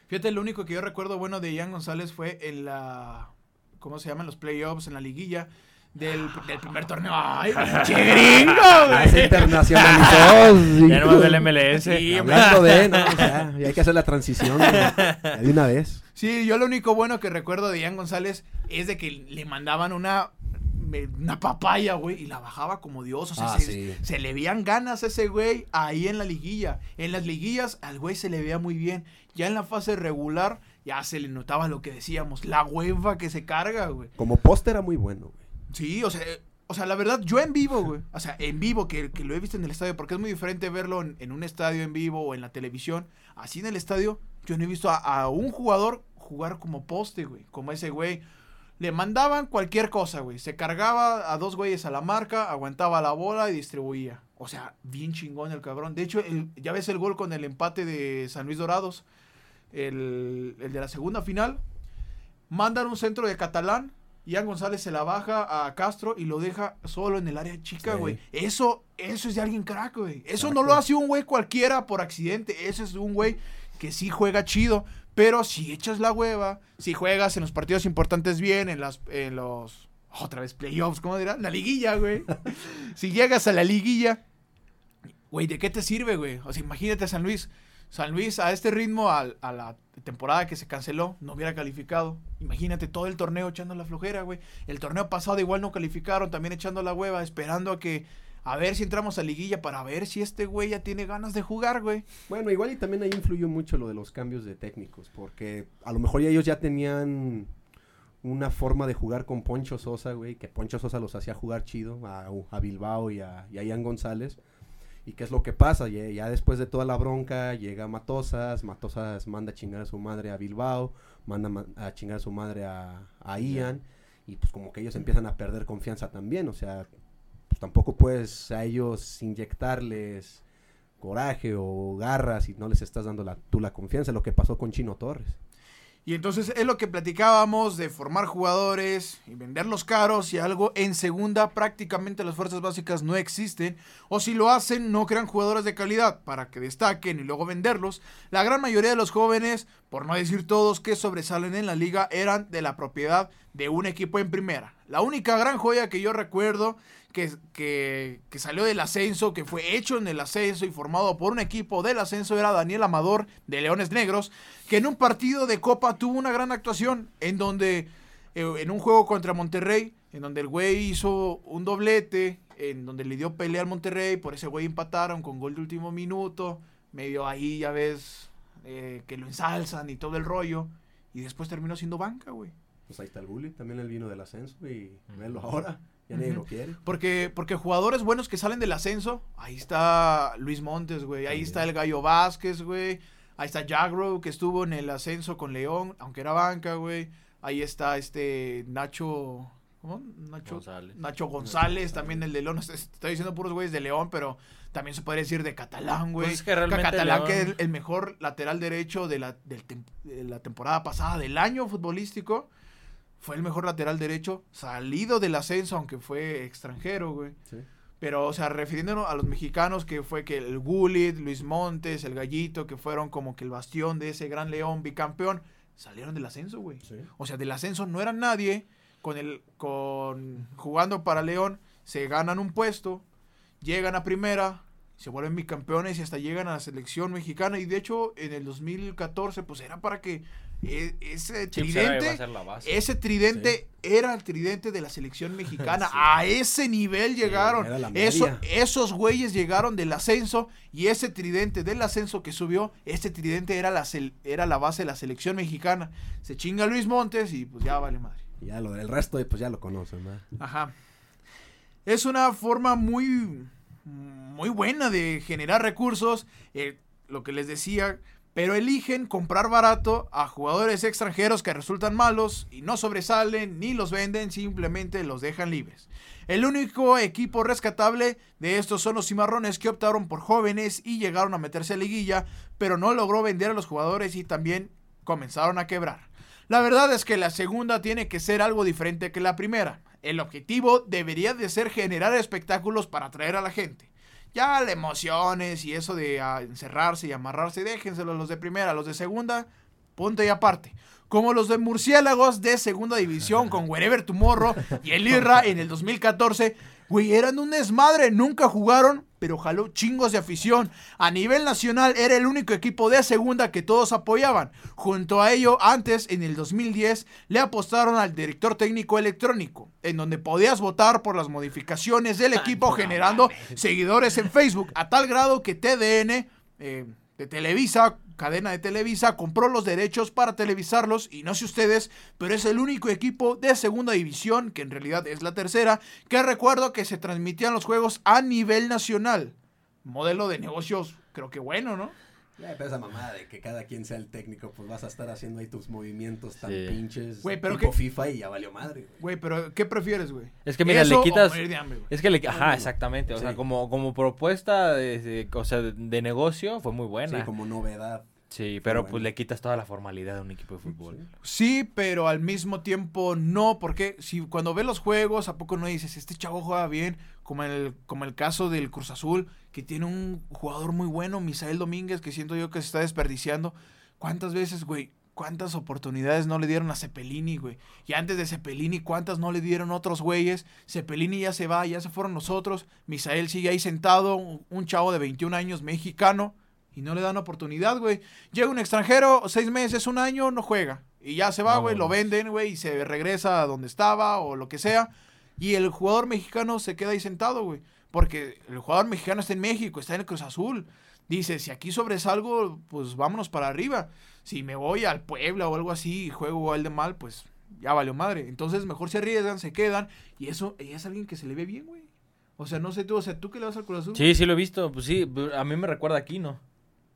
Fíjate, lo único que yo recuerdo bueno de Ian González fue en la... ¿Cómo se llaman los playoffs? En la liguilla del, del primer torneo. ¡Ay, *laughs* pinche gringo, Ah, se internacionalizó. *laughs* sí, Ya del MLS. Sí, Hablando de, no, o sea, *laughs* ya hay que hacer la transición de una vez. Sí, yo lo único bueno que recuerdo de Ian González es de que le mandaban una me- una papaya, güey, y la bajaba como Dios. O sea, Ah, se, sí. se le veían ganas a ese güey ahí en la liguilla. En las liguillas al güey se le veía muy bien. Ya en la fase regular ya se le notaba lo que decíamos, la hueva que se carga, güey. Como poste era muy bueno, güey. Sí, o sea, o sea, la verdad, yo en vivo, güey. O sea, en vivo, que, que lo he visto en el estadio, porque es muy diferente verlo en, un estadio en vivo o en la televisión. Así en el estadio, yo no he visto a, un jugador jugar como poste, güey. Como ese güey. Le mandaban cualquier cosa, güey. Se cargaba a dos güeyes a la marca, aguantaba la bola y distribuía. O sea, bien chingón el cabrón. De hecho, ya ves el gol con el empate de San Luis Dorados. El, el de la segunda final. Mandan un centro de Catalán. Ian González se la baja a Castro y lo deja solo en el área chica, Sí. güey. Eso, eso es de alguien crack, güey. Eso no lo hace un güey cualquiera por accidente. Eso es un güey que sí juega chido. Pero si echas la hueva, si juegas en los partidos importantes bien, en las, en los otra vez playoffs, ¿cómo dirán? La liguilla, güey. *laughs* si llegas a la liguilla, güey, ¿de qué te sirve, güey? O sea, imagínate a San Luis. San Luis a este ritmo, al- a, la temporada que se canceló, no hubiera calificado. Imagínate todo el torneo echando la flojera, güey. El torneo pasado igual no calificaron, también echando la hueva, esperando a que, a ver si entramos a liguilla para ver si este güey ya tiene ganas de jugar, güey. Bueno, igual y también ahí influyó mucho lo de los cambios de técnicos, porque a lo mejor ya ellos ya tenían una forma de jugar con Poncho Sosa, güey, que Poncho Sosa los hacía jugar chido a, a Bilbao y a, y a Ian González. ¿Y qué es lo que pasa? Ya, ya después de toda la bronca llega Matosas, Matosas manda a chingar a su madre a Bilbao, manda ma- a chingar a su madre a, a Ian, y pues como que ellos empiezan a perder confianza también, o sea, pues tampoco puedes a ellos inyectarles coraje o garras y no les estás dando la, tú la confianza, lo que pasó con Chino Torres. Y entonces es lo que platicábamos de formar jugadores y venderlos caros y algo. En segunda prácticamente las fuerzas básicas no existen. O si lo hacen, no crean jugadores de calidad para que destaquen y luego venderlos. La gran mayoría de los jóvenes, por no decir todos que sobresalen en la liga, eran de la propiedad de un equipo en primera. La única gran joya que yo recuerdo que, que, que, salió del ascenso, que fue hecho en el ascenso y formado por un equipo del ascenso, era Daniel Amador de Leones Negros, que en un partido de Copa tuvo una gran actuación, en donde, eh, en un juego contra Monterrey, en donde el güey hizo un doblete, en donde le dio pelea al Monterrey, por ese güey empataron con gol de último minuto, medio ahí ya ves eh, que lo ensalzan y todo el rollo, y después terminó siendo banca, güey. Pues ahí está el bully, también el vino del ascenso y velo ahora. Ya nadie lo quiere. Porque, porque jugadores buenos que salen del ascenso, ahí está Luis Montes, güey. Ahí está el Gallo Vázquez, güey. Ahí está Jagro, que estuvo en el ascenso con León, aunque era banca, güey. Ahí está este Nacho. ¿Cómo? Nacho González. Nacho González, también el de León. Estoy diciendo puros güeyes de León, pero también se podría decir de Catalán, güey. Pues es que realmente Catalán, León- que es el mejor lateral derecho de la, del tem- de la temporada pasada del año futbolístico. Fue el mejor lateral derecho salido del ascenso, aunque fue extranjero, güey. Sí. Pero, o sea, refiriéndonos a los mexicanos, que fue que el Gullit, Luis Montes, el Gallito, que fueron como que el bastión de ese gran león bicampeón, salieron del ascenso, güey. Sí. O sea, del ascenso no eran nadie. Con el, con jugando para León, se ganan un puesto, llegan a primera, se vuelven bicampeones y hasta llegan a la selección mexicana. Y de hecho, en el 2014, pues era para que ese tridente ser la base. ese tridente era el tridente de la selección mexicana. Sí. A ese nivel llegaron. Eso- esos güeyes llegaron del ascenso y ese tridente del ascenso que subió, ese tridente era la, era la base de la selección mexicana. Se chinga Luis Montes y pues ya vale madre. Ya lo del resto, pues ya lo conocen, ¿verdad? Ajá. Es una forma muy, muy buena de generar recursos, eh, lo que les decía, pero eligen comprar barato a jugadores extranjeros que resultan malos y no sobresalen ni los venden, simplemente los dejan libres. El único equipo rescatable de estos son los cimarrones que optaron por jóvenes y llegaron a meterse a liguilla, pero no logró vender a los jugadores y también comenzaron a quebrar. La verdad es que la segunda tiene que ser algo diferente que la primera. El objetivo debería de ser generar espectáculos para atraer a la gente. Ya las emociones y eso de ah, encerrarse y amarrarse, déjenselo los de primera, los de segunda, punto y aparte. Como los de murciélagos de segunda división con Wherever Tomorrow y el Irra en el 2014. Güey, eran un desmadre, nunca jugaron, pero jaló chingos de afición. A nivel nacional era el único equipo de segunda que todos apoyaban. Junto a ello, antes, en el 2010, le apostaron al director técnico electrónico, en donde podías votar por las modificaciones del equipo generando seguidores en Facebook, a tal grado que TDN eh, de Televisa, cadena de Televisa, compró los derechos para televisarlos y no sé ustedes, pero es el único equipo de segunda división, que en realidad es la tercera, que recuerdo que se transmitían los juegos a nivel nacional. Modelo de negocios, creo que bueno, ¿no? Ya, pero esa mamada de que cada quien sea el técnico, pues vas a estar haciendo ahí tus movimientos tan Sí. pinches. Güey, pero tipo qué- FIFA y ya valió madre, güey. Güey, pero ¿qué prefieres, güey? Es que mira, ¿Eso le o quitas. morir de hambre, güey? Es que le. Ajá, exactamente. O sea, como, como propuesta de, de- o sea, de, de negocio fue muy buena. Sí, como novedad. Sí, pero bueno. pues le quitas toda la formalidad de un equipo de fútbol. Sí, pero al mismo tiempo no, porque si cuando ves los juegos, ¿a poco no dices, este chavo juega bien? Como el, como el caso del Cruz Azul, que tiene un jugador muy bueno, Misael Domínguez, que siento yo que se está desperdiciando. ¿Cuántas veces, güey? ¿Cuántas oportunidades no le dieron a Cepelini, güey? Y antes de Cepelini, ¿cuántas no le dieron otros güeyes? Cepelini ya se va, ya se fueron los otros. Misael sigue ahí sentado, un, un chavo de 21 años, mexicano, y no le dan oportunidad, güey. Llega un extranjero, seis meses, un año, no juega. Y ya se va, güey, lo venden, güey, y se regresa a donde estaba o lo que sea. Y el jugador mexicano se queda ahí sentado, güey. Porque el jugador mexicano está en México, está en el Cruz Azul. Dice, si aquí sobresalgo, pues vámonos para arriba. Si me voy al Puebla o algo así y juego igual de mal, pues ya valió madre. Entonces mejor se arriesgan, se quedan. Y eso y es alguien que se le ve bien, güey. O sea, no sé tú, o sea, tú que le vas al Cruz Azul. Sí, sí lo he visto. Pues sí, a mí me recuerda a Aquino.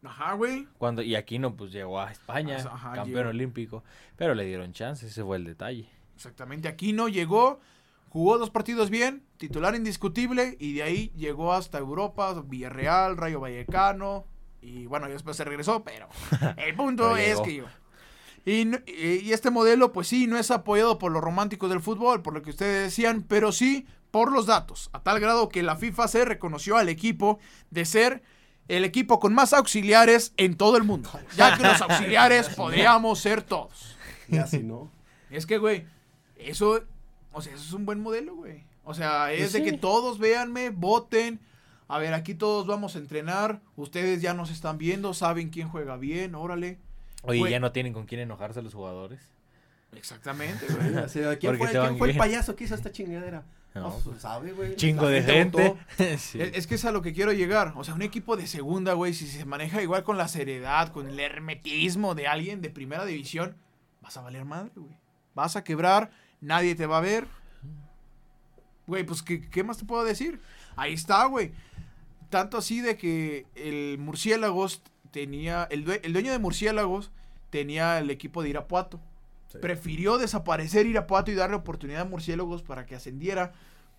Ajá, güey. Cuando, y Aquino pues llegó a España, Ajá, campeón llegó. olímpico. Pero le dieron chance, ese fue el detalle. Exactamente, aquí no llegó, jugó dos partidos bien, titular indiscutible, y de ahí llegó hasta Europa, Villarreal, Rayo Vallecano, y bueno, después se regresó, pero *laughs* el punto Pero es que y- y este modelo, pues sí, no es apoyado por los románticos del fútbol, por lo que ustedes decían, pero sí por los datos, a tal grado que la FIFA se reconoció al equipo de ser el equipo con más auxiliares en todo el mundo, ya que los *laughs* auxiliares podríamos ser todos. Y así, ¿no? Es que, güey, eso, o sea, eso es un buen modelo, güey. O sea, es Pues de que todos véanme, voten. A ver, aquí todos vamos a entrenar. Ustedes ya nos están viendo, saben quién juega bien, órale. Oye, Güey. ya no tienen con quién enojarse los jugadores. Exactamente, güey. *laughs* Así, ¿Quién Porque fue, te quién fue el payaso que hizo esta chingadera? No, No, pues, sabe, güey. Chingo de gente. *laughs* Sí. Es, es que es a lo que quiero llegar. O sea, un equipo de segunda, güey, si se maneja igual con la seriedad, con el hermetismo de alguien de primera división, vas a valer madre, güey. Vas a quebrar, nadie te va a ver. Güey, pues, ¿qué, qué más te puedo decir? Ahí está, güey. Tanto así de que el Murciélagos tenía, el, due- el dueño de Murciélagos tenía el equipo de Irapuato. Sí. Prefirió desaparecer Irapuato y darle oportunidad a Murciélagos para que ascendiera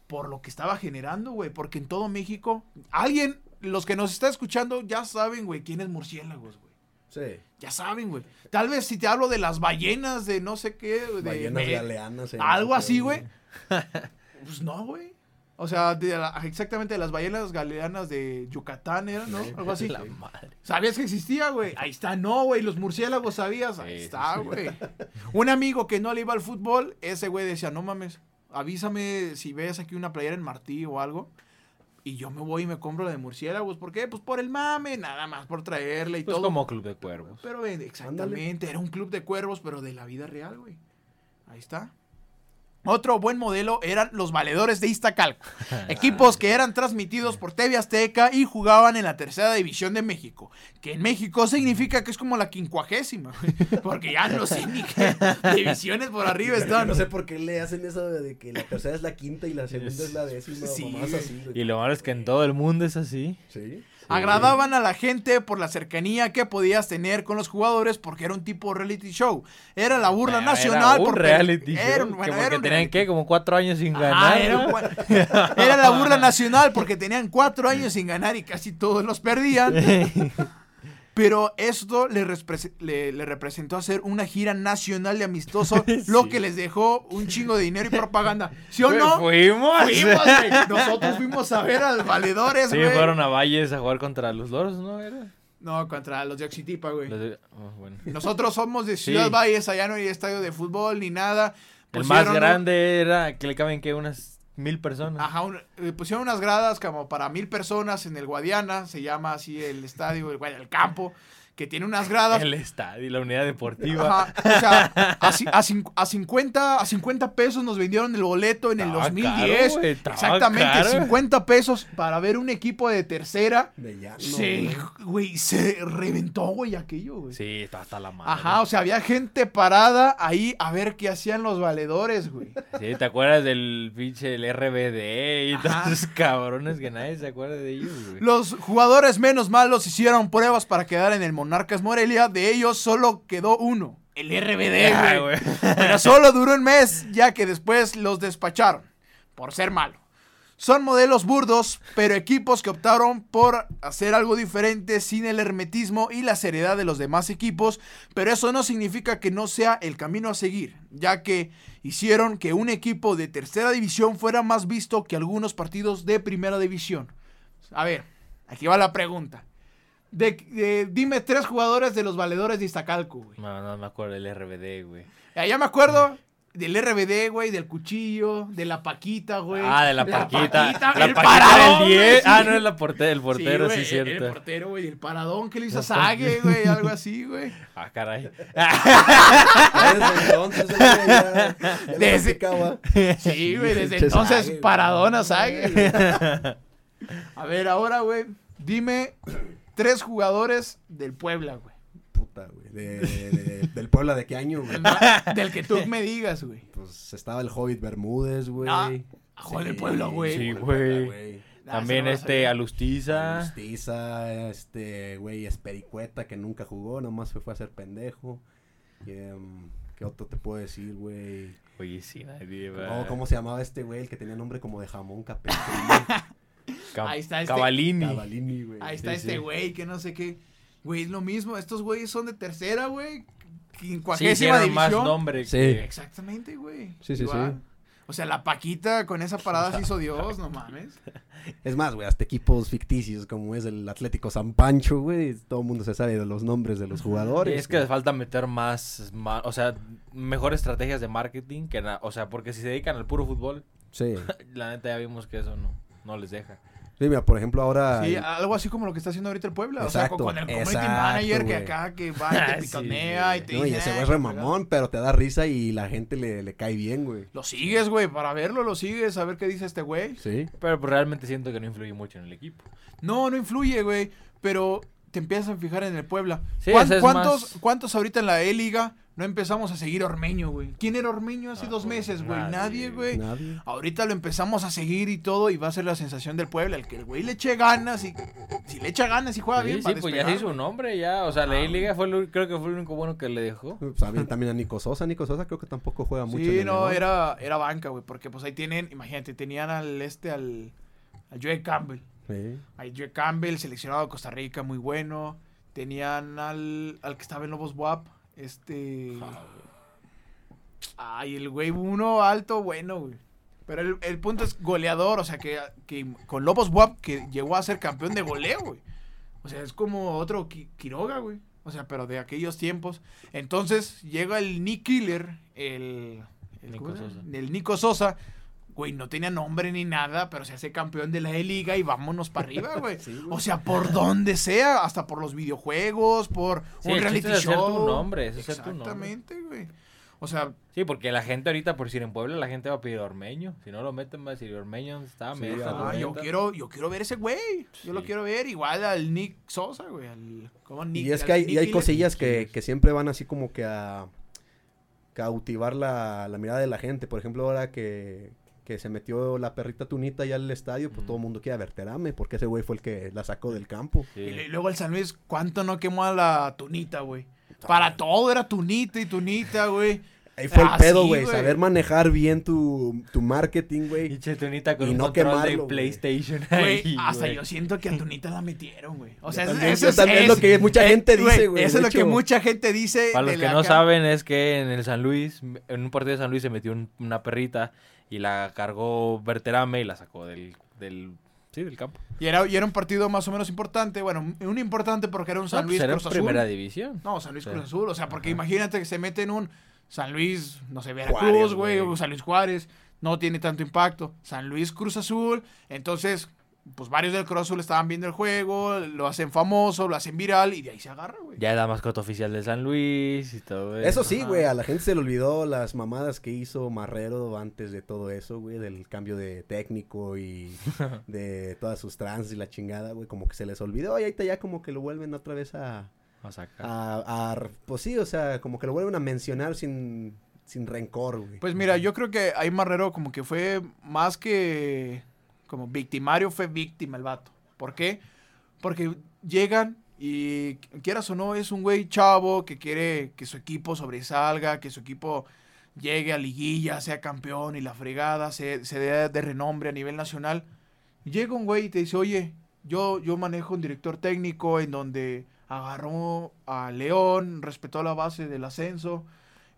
por lo que estaba generando, güey. Porque en todo México, alguien, los que nos está escuchando, ya saben, güey, quién es Murciélagos, güey. Sí. Ya saben, güey. Tal vez si te hablo de las ballenas, de no sé qué, de Ballenas me- galeanas. eh, algo así, güey. *laughs* Pues no, güey. O sea, de la- exactamente de las ballenas galeanas de Yucatán, ¿era, no? Algo así. *laughs* La madre. ¿Sabías que existía, güey? Ahí está, no, güey. Los murciélagos, ¿sabías? Ahí está, güey. Un amigo que no le iba al fútbol, ese güey decía, no mames, avísame si ves aquí una playera en Martí o algo. Y yo me voy y me compro la de murciélagos. ¿Por qué? Pues por el mame, nada más, por traerle y Pues todo. como Club de Cuervos. Pero eh, exactamente, era un club de cuervos, pero de la vida real, güey. Ahí está. Otro buen modelo eran los valedores de Iztacalco. *laughs* Equipos que eran transmitidos por TV Azteca y jugaban en la tercera división de México. Que en México significa que es como la quincuagésima, Porque ya no sé ni qué divisiones por arriba están. No sé por qué le hacen eso de que la tercera es la quinta y la segunda es la décima. *laughs* Sí, o así. Y lo malo es que en todo el mundo es así. Sí. Agradaban a la gente por la cercanía que podías tener con los jugadores porque era un tipo reality show. Era la burla Bueno, nacional era un por reality show, Era un- que bueno, porque un tenían reality. que como cuatro años sin ganar. era, un buen- era la burla nacional porque tenían cuatro años sin ganar y casi todos los perdían. *laughs* Pero esto le, le- le representó hacer una gira nacional de amistoso, *laughs* lo que les dejó un chingo de dinero y propaganda. ¿Sí o no? Fuimos. Fuimos, *laughs* güey. Nosotros fuimos a ver a los valedores, Sí, güey. fueron a Valles a jugar contra los loros, ¿no? Era? No, contra los de Oxitipa, güey. De- oh, bueno. Nosotros somos de Ciudad. Valles, allá no hay estadio de fútbol ni nada. El más grande era que le caben que unas mil personas. Ajá, un- eh, pusieron unas gradas como para mil personas en el Guadiana, se llama así el estadio, el, el campo, que tiene unas gradas. El estadio, la unidad deportiva. Ajá, o sea, a, ci- a cin- a 50, a 50 pesos nos vendieron el boleto en el Estaba 2010. caro, estaba Exactamente, caro. 50 pesos para ver un equipo de tercera. De ya, no, se, güey. güey, se reventó, güey, aquello, güey. Sí, está hasta la madre. Ajá, o sea, había gente parada ahí a ver qué hacían los valedores, güey. Sí, ¿te acuerdas del pinche el RBD y Ajá. todos esos cabrones que nadie se acuerda de ellos, güey? Los jugadores menos malos hicieron pruebas para quedar en el Monarcas Morelia. De ellos solo quedó uno, el RBD, güey. *laughs* Pero solo duró un mes, ya que después los despacharon por ser malo. Son modelos burdos, pero equipos que optaron por hacer algo diferente sin el hermetismo y la seriedad de los demás equipos, pero eso no significa que no sea el camino a seguir, ya que hicieron que un equipo de tercera división fuera más visto que algunos partidos de primera división. A ver, aquí va la pregunta. De, de- dime tres jugadores de los valedores de Iztacalco, güey. No, no me acuerdo del RBD, güey. Ya, ya me acuerdo del RBD, güey, del cuchillo, de la Paquita, güey. Ah, de la Paquita. La el Paquita paradón, del 10. güey, Ah, no, es la porte- el portero, sí, güey, cierto. El, portero, güey, el paradón que le hizo a Sague, güey, algo así, güey. Ah, caray. *laughs* *laughs* Ya desde entonces, güey, ya, ya le Desde-. Sí, güey, desde entonces paradón a Sague. *laughs* A ver, ahora, güey, dime tres jugadores del Puebla, güey. Puta, güey. De, de- *laughs* del Puebla de qué año, güey. No, Del que tú *laughs* me digas, güey. Pues estaba el Hobbit Bermúdez, güey. Ah, Juan del Puebla, güey. Sí, güey. También este. Alustiza. Justiza, este, güey, Espericueta, que nunca jugó, nomás se fue a hacer pendejo. Y, em, ¿Qué otro te puedo decir, güey? Oye, sí, nadie va. No, ¿Cómo se llamaba este güey? El que tenía nombre como de jamón capestrino. *laughs* Ca- Ahí está este- Cavalini. Cavalini, güey. Ahí está Sí, este sí. güey, que no sé qué. Güey, es lo mismo. Estos güeyes son de tercera, güey. Sí, quincuagésima hicieron más división. nombre Sí. que... Exactamente, güey. Sí, sí, Igual. sí. O sea, la Paquita con esa parada se hizo Dios, no mames. Es más, güey, hasta equipos ficticios como es el Atlético San Pancho, güey. Todo el mundo se sabe de los nombres de los jugadores. Es que les falta meter más, o sea, mejores estrategias de marketing que na- o sea, porque si se dedican al puro fútbol, Sí. *laughs* la neta ya vimos que eso no, no les deja. Sí, mira, por ejemplo, ahora... Sí, algo así como lo que está haciendo ahorita el Puebla. o sea, con, con el community exacto, manager que acá que *laughs* va y te piconea sí, y te No, y dice, ese "Ah, güey es qué re fregada". mamón, pero te da risa y la gente le, le cae bien, güey. Lo sigues, güey, para verlo, lo sigues, a ver qué dice este güey. Sí. Pero pues, realmente siento que no influye mucho en el equipo. No, no influye, güey, pero te empiezas a fijar en el Puebla. Sí, ¿Cuán- ese es ¿Cuántos, más- ¿Cuántos ahorita en la E-Liga no empezamos a seguir Ormeño, güey? ¿Quién era Ormeño hace Ah, dos meses, güey? nadie, güey. Nadie. Ahorita lo empezamos a seguir y todo y va a ser la sensación del Puebla. El que el güey le eche ganas y si le echa ganas y juega Sí, bien, sí, para pues ya se despegar, hizo un nombre, ya. O sea, la Ah, E-Liga fue el, creo que fue el único bueno que le dejó. Pues, también, también a Nico Sosa. Nico Sosa creo que tampoco juega mucho. Sí, no, era, era banca, güey, porque pues ahí tienen, imagínate, tenían al este, al, al Joe Campbell. Sí. Ahí Joe Campbell, seleccionado de Costa Rica, muy bueno. Tenían al, al que estaba en Lobos WAP, este... Ay, el güey uno alto, bueno, güey. Pero el, el punto es goleador, o sea, que, que con Lobos WAP que llegó a ser campeón de goleo, güey. O sea, es como otro Qui- Quiroga, güey. O sea, pero de aquellos tiempos. Entonces llega el Nick Killer, el, el, Nico. Sosa. el Nico Sosa. Güey, no tenía nombre ni nada, pero se hace campeón de la E-Liga y vámonos para arriba, *laughs* güey. Sí, güey. O sea, por donde sea, hasta por los videojuegos, por Sí, un reality hacer show. tu nombre, es hacer tu nombre. Exactamente, güey. O sea, Sí, porque la gente ahorita, por si en Puebla, la gente va a pedir Ormeño. Si no lo meten, va a decir Ormeño, ¿dónde está? Sí, ah, yo meta". quiero, yo quiero ver ese güey. Yo lo Sí. quiero ver igual al Nick Sosa, güey. Al, ¿cómo Nick? Y es que hay, y hay cosillas que, que siempre van así como que a cautivar la, la mirada de la gente. Por ejemplo, ahora que, que se metió la perrita tunita ya al estadio, pues Mm. todo el mundo quiere verterame, porque ese güey fue el que la sacó del campo. Sí. Y luego el San Luis, ¿cuánto no quemó a la tunita, güey? Para todo era tunita y tunita, güey. Ahí fue el Ah, pedo, güey. Saber manejar bien tu, tu marketing, güey. Pinche tunita con Y un no control quemarlo, güey. PlayStation Güey, hasta yo siento que a Tunita la metieron, güey. O sea, Yo eso- también- eso yo es, también es- lo que mucha eh, gente dice, güey, Eso es lo que mucha gente dice. Para los que no saben es que en el San Luis, en un partido de San Luis se metió un- una perrita y la cargó Berterame y la sacó del, del, sí, del campo. Y era, y era un partido más o menos importante. Bueno, un- importante porque era un San No, Luis pues era Cruz Azul. primera división. No, San Luis Sí. Cruz Azul. O sea, porque imagínate que se mete en un San Luis, no sé, Veracruz, güey, o San Luis Juárez. No tiene tanto impacto. San Luis Cruz Azul. Entonces, pues varios del Cruz Azul estaban viendo el juego, lo hacen famoso, lo hacen viral y de ahí se agarra, güey. Ya es la mascota oficial de San Luis y todo eso. Eso sí, güey, a la gente se le olvidó las mamadas que hizo Marrero antes de todo eso, güey, del cambio de técnico y *laughs* de todas sus trans y la chingada, güey, como que se les olvidó y ahorita ya como que lo vuelven otra vez a, A sacar. a, a- pues sí, o sea, como que lo vuelven a mencionar sin, sin rencor, güey. Pues mira, yo creo que ahí Marrero como que fue más que como victimario, fue víctima el vato. ¿Por qué? Porque llegan y quieras o no, es un güey chavo que quiere que su equipo sobresalga, que su equipo llegue a liguilla, sea campeón y la fregada, se, se dé de renombre a nivel nacional. Llega un güey y te dice, oye, yo, yo manejo un director técnico en donde agarró a León, respetó la base del ascenso,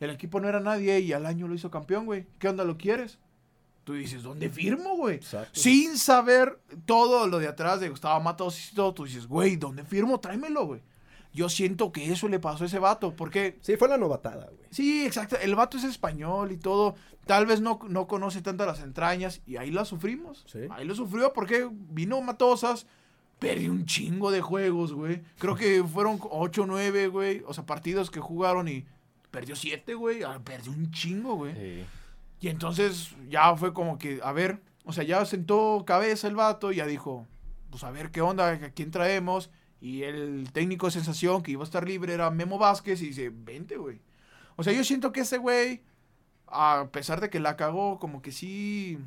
el equipo no era nadie y al año lo hizo campeón, güey. ¿Qué onda, lo quieres? Tú dices, ¿dónde firmo, güey? Exacto. Sin saber todo lo de atrás de Gustavo Matos y todo, tú dices, güey, ¿dónde firmo? Tráemelo, güey. Yo siento que eso le pasó a ese vato, porque Sí, fue la novatada, güey. Sí, exacto. El vato es español y todo. Tal vez no, no conoce tanto las entrañas y ahí la sufrimos. Sí. Ahí lo sufrió porque vino Matosas, perdió un chingo de juegos, güey. Creo que fueron 8 o 9, güey. O sea, partidos que jugaron y perdió 7, güey. Ah, Perdió un chingo, güey. Sí. Y entonces ya fue como que, a ver, o sea, ya sentó cabeza el vato y ya dijo, pues a ver qué onda, a quién traemos. Y el técnico de sensación que iba a estar libre era Memo Vázquez y dice, vente, güey. O sea, yo siento que ese güey, a pesar de que la cagó, como que sí,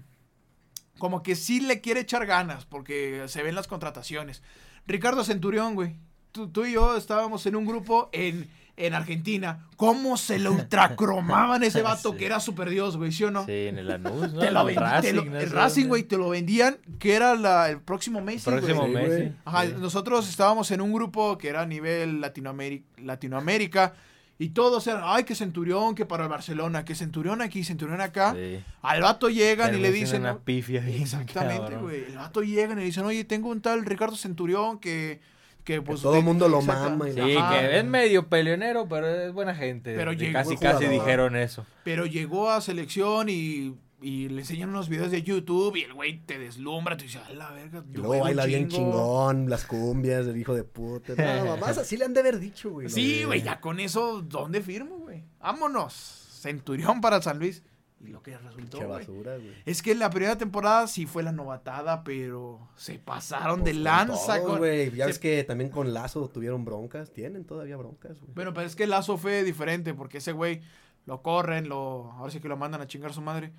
como que sí le quiere echar ganas, porque se ven las contrataciones. Ricardo Centurión, güey. Tú, tú y yo estábamos en un grupo en, en Argentina. ¿Cómo se lo ultracromaban ese *laughs* vato Sí. que era super Dios, güey? ¿Sí o no? Sí, en el Anus, ¿no? Te lo El vendi- te lo- no el Racing, güey, te lo vendían que era la- el próximo Messi, güey. Próximo güey. sí. Ajá, Sí. nosotros estábamos en un grupo que era a nivel Latinoamérica, Latinoamérica Y todos eran, ay, que Centurión, que para el Barcelona, que Centurión aquí, Centurión acá. Sí. Al vato llegan Pero y le dicen, una ¿no? pifia Exactamente, güey. El vato llegan y le dicen, oye, tengo un tal Ricardo Centurión que, que pues... todo el mundo lo mama y- Sí, Ajá. que es medio peleonero, pero es buena gente. Pero llegó casi, casi dijeron eso. Pero llegó a selección y, y le enseñan unos videos de YouTube y el güey te deslumbra, te dice, a la verga. Y luego baila bien chingo". chingón, las cumbias, el hijo de puta. No, *laughs* mamás así le han de haber dicho, güey. Sí, güey, ya con eso, ¿dónde firmo, güey? Vámonos. Centurión para San Luis. Y lo que resultó, güey. basura, güey. Es que en la primera temporada sí fue la novatada, pero se pasaron Pues de con lanza. todo, con- güey. Ya se- ves que también con Lazo tuvieron broncas. Tienen todavía broncas, güey. Bueno, pero es que Lazo fue diferente porque ese güey lo corren, lo, ahora sí que lo mandan a chingar su madre.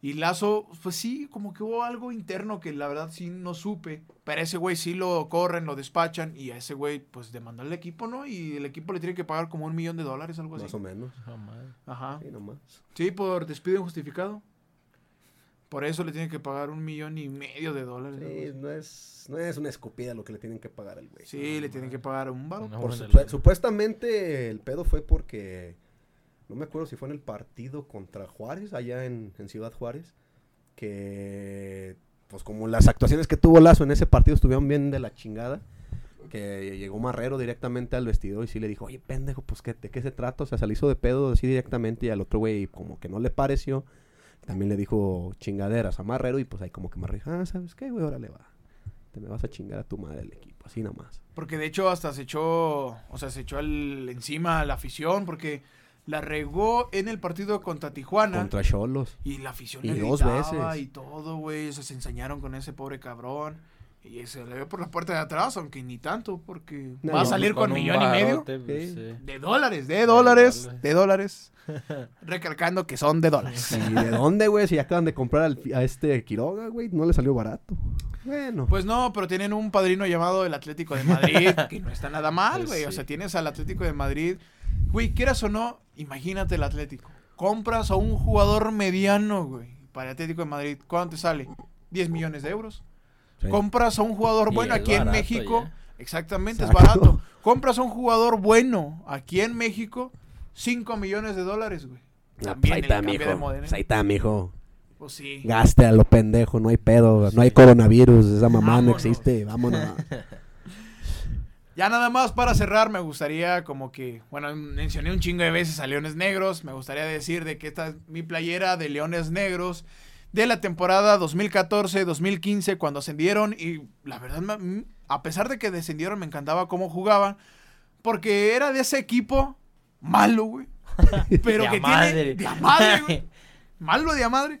Y Lazo, pues sí, como que hubo algo interno que la verdad sí no supe. Pero ese güey sí lo corren, lo despachan y a ese güey pues demandó al equipo, ¿no? Y el equipo le tiene que pagar como un millón de dólares, algo Más así. o menos. Ajá. Sí, nomás. Sí, por despido injustificado. Por eso le tienen que pagar un millón y medio de dólares. Sí, no es, no es una escupida lo que le tienen que pagar al güey. Sí, le tienen que pagar un varo. No, Por la- supuestamente el pedo fue porque no me acuerdo si fue en el partido contra Juárez, allá en, Ciudad Juárez, que pues como las actuaciones que tuvo Lazo en ese partido estuvieron bien de la chingada, que llegó Marrero directamente al vestidor y sí le dijo, oye pendejo, pues ¿qué, ¿de qué se trata? O sea, se le hizo de pedo así directamente y al otro güey como que no le pareció. También le dijo chingaderas a Marrero y pues ahí como que Marrero ah, ¿sabes qué, güey? Órale va. Te me vas a chingar a tu madre el equipo, así nomás. Porque de hecho hasta se echó, o sea, se echó al- encima a la afición porque la regó en el partido contra Tijuana. Contra Cholos. Y la afición Y le dos veces. y todo, güey. o sea, se ensañaron con ese pobre cabrón. Y se le vio por la puerta de atrás, aunque ni tanto, porque No, va a salir con, un millón y medio. pues, Sí. De dólares, de dólares, de dólares. *laughs* Recalcando que son de dólares. ¿Y de dónde, güey? Si acaban de comprar al- a este Quiroga, güey, no le salió barato. Bueno. Pues no, pero tienen un padrino llamado el Atlético de Madrid, *laughs* que no está nada mal, Pues güey. O sea, tienes al Atlético de Madrid. Güey, quieras o no, imagínate el Atlético. Compras a un jugador mediano, güey, para el Atlético de Madrid. ¿Cuánto te sale? 10 millones de euros. Sí. Compras a un jugador Y bueno aquí en México. ya. Exactamente, Exacto. es barato. Compras a un jugador bueno aquí en México, 5 millones de dólares, güey. También pues ahí está, mijo. Pues ahí está, mijo. Pues sí. Gaste a lo pendejo, no hay pedo, no hay coronavirus, esa mamá no existe, vámonos. *laughs* Ya nada más para cerrar, me gustaría como que, bueno, mencioné un chingo de veces a Leones Negros, me gustaría decir de que esta es mi playera de Leones Negros de la temporada 2014-2015 cuando ascendieron y la verdad, a pesar de que descendieron, me encantaba cómo jugaban, porque era de ese equipo malo, güey, *laughs* pero De que madre. tiene de a madre, güey. *laughs* malo de a madre,